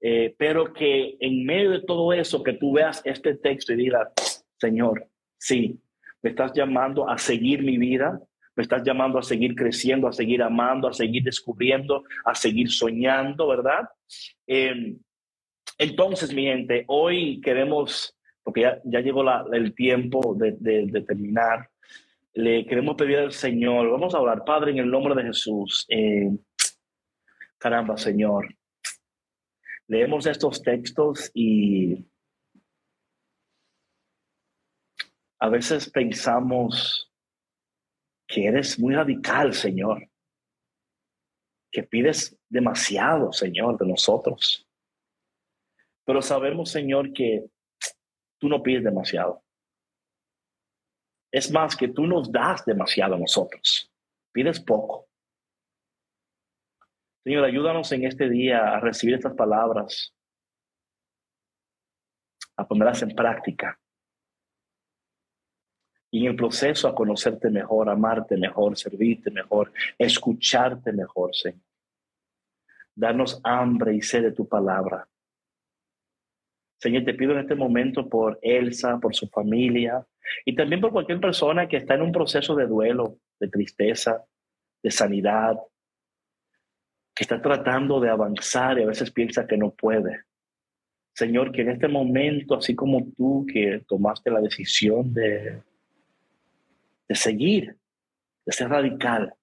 eh, pero que en medio de todo eso, que tú veas este texto y digas, Señor, sí, me estás llamando a seguir mi vida, me estás llamando a seguir creciendo, a seguir amando, a seguir descubriendo, a seguir soñando, ¿verdad? Em, entonces, mi gente, hoy queremos, porque ya, ya llegó el tiempo de, de, terminar, le queremos pedir al Señor, vamos a orar, Padre, en el nombre de Jesús. Eh, caramba, Señor, leemos estos textos y a veces pensamos que eres muy radical, Señor, que pides demasiado, Señor, de nosotros. Pero sabemos, Señor, que tú no pides demasiado. Es más, que tú nos das demasiado a nosotros. Pides poco. Señor, ayúdanos en este día a recibir estas palabras, a ponerlas en práctica y en el proceso a conocerte mejor, amarte mejor, servirte mejor, escucharte mejor, Señor. Darnos hambre y sed de tu palabra. Señor, te pido en este momento por Elsa, por su familia y también por cualquier persona que está en un proceso de duelo, de tristeza, de sanidad, que está tratando de avanzar y a veces piensa que no puede. Señor, que en este momento, así como tú que tomaste la decisión de de seguir, de ser radical.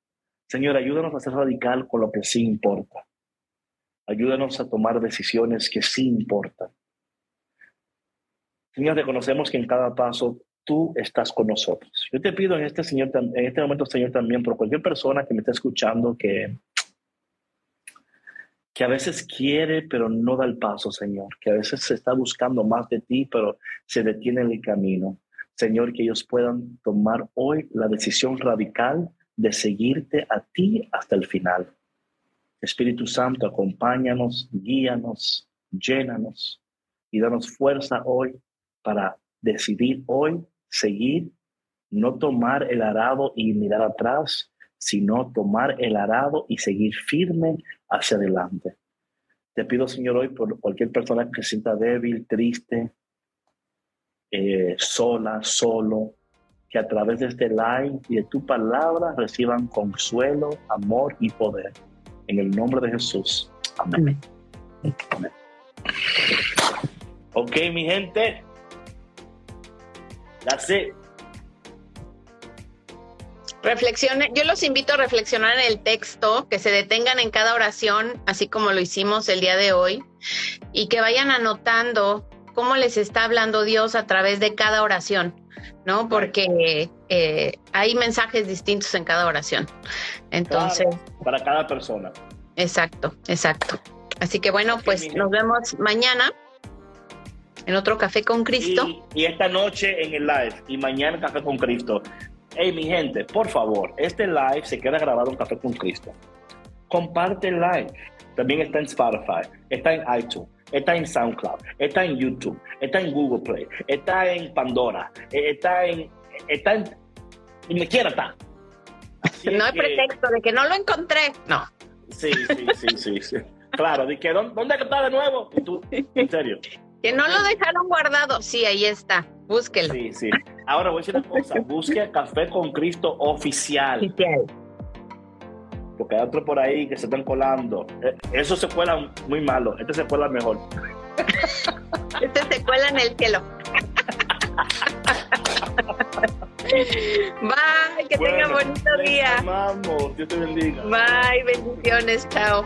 Señor, ayúdanos a ser radical con lo que sí importa. Ayúdanos a tomar decisiones que sí importan. Señor, reconocemos que en cada paso tú estás con nosotros. Yo te pido en este, señor, en este momento, Señor, también por cualquier persona que me esté escuchando que, que a veces quiere, pero no da el paso, Señor, que a veces se está buscando más de ti, pero se detiene en el camino. Señor, que ellos puedan tomar hoy la decisión radical de seguirte a ti hasta el final. Espíritu Santo, acompáñanos, guíanos, llénanos y danos fuerza hoy para decidir hoy seguir, no tomar el arado y mirar atrás, sino tomar el arado y seguir firme hacia adelante. Te pido, Señor, hoy por cualquier persona que se sienta débil, triste, eh, sola, solo, que a través de este live y de tu palabra reciban consuelo, amor y poder. En el nombre de Jesús. Amén. Amén. Ok, mi gente. That's it. Reflexione, yo los invito a reflexionar en el texto, que se detengan en cada oración, así como lo hicimos el día de hoy, y que vayan anotando cómo les está hablando Dios a través de cada oración, ¿no? Porque eh, hay mensajes distintos en cada oración. Entonces. para cada persona. Exacto, exacto. Así que bueno, pues nos vemos mañana en otro Café con Cristo. Y, esta noche en el live y mañana Café con Cristo. Hey, mi gente, por favor, este live se queda grabado en Café con Cristo. Comparte el live. También está en Spotify, está en iTunes está en SoundCloud, está en YouTube, está en Google Play, está en Pandora, eh, está en, está en, me quiera está. no hay pretexto de que no lo encontré, no. Sí, sí, sí, sí, sí. Claro, de que ¿dónde, está de nuevo? Y tú, en serio. Que no lo dejaron guardado. Sí, ahí está. Búsquelo. Sí, sí. Ahora voy a decir una cosa. <laughs> Busque Café con Cristo oficial. Oficial. Porque hay otros por ahí que se están colando. Eh, Eso se cuela muy malo. Este se cuela mejor. <laughs> Este se cuela en el cielo. <laughs> Bye, que Bueno, tenga bonito día. amamos. Dios te bendiga. Bye, bendiciones, chao.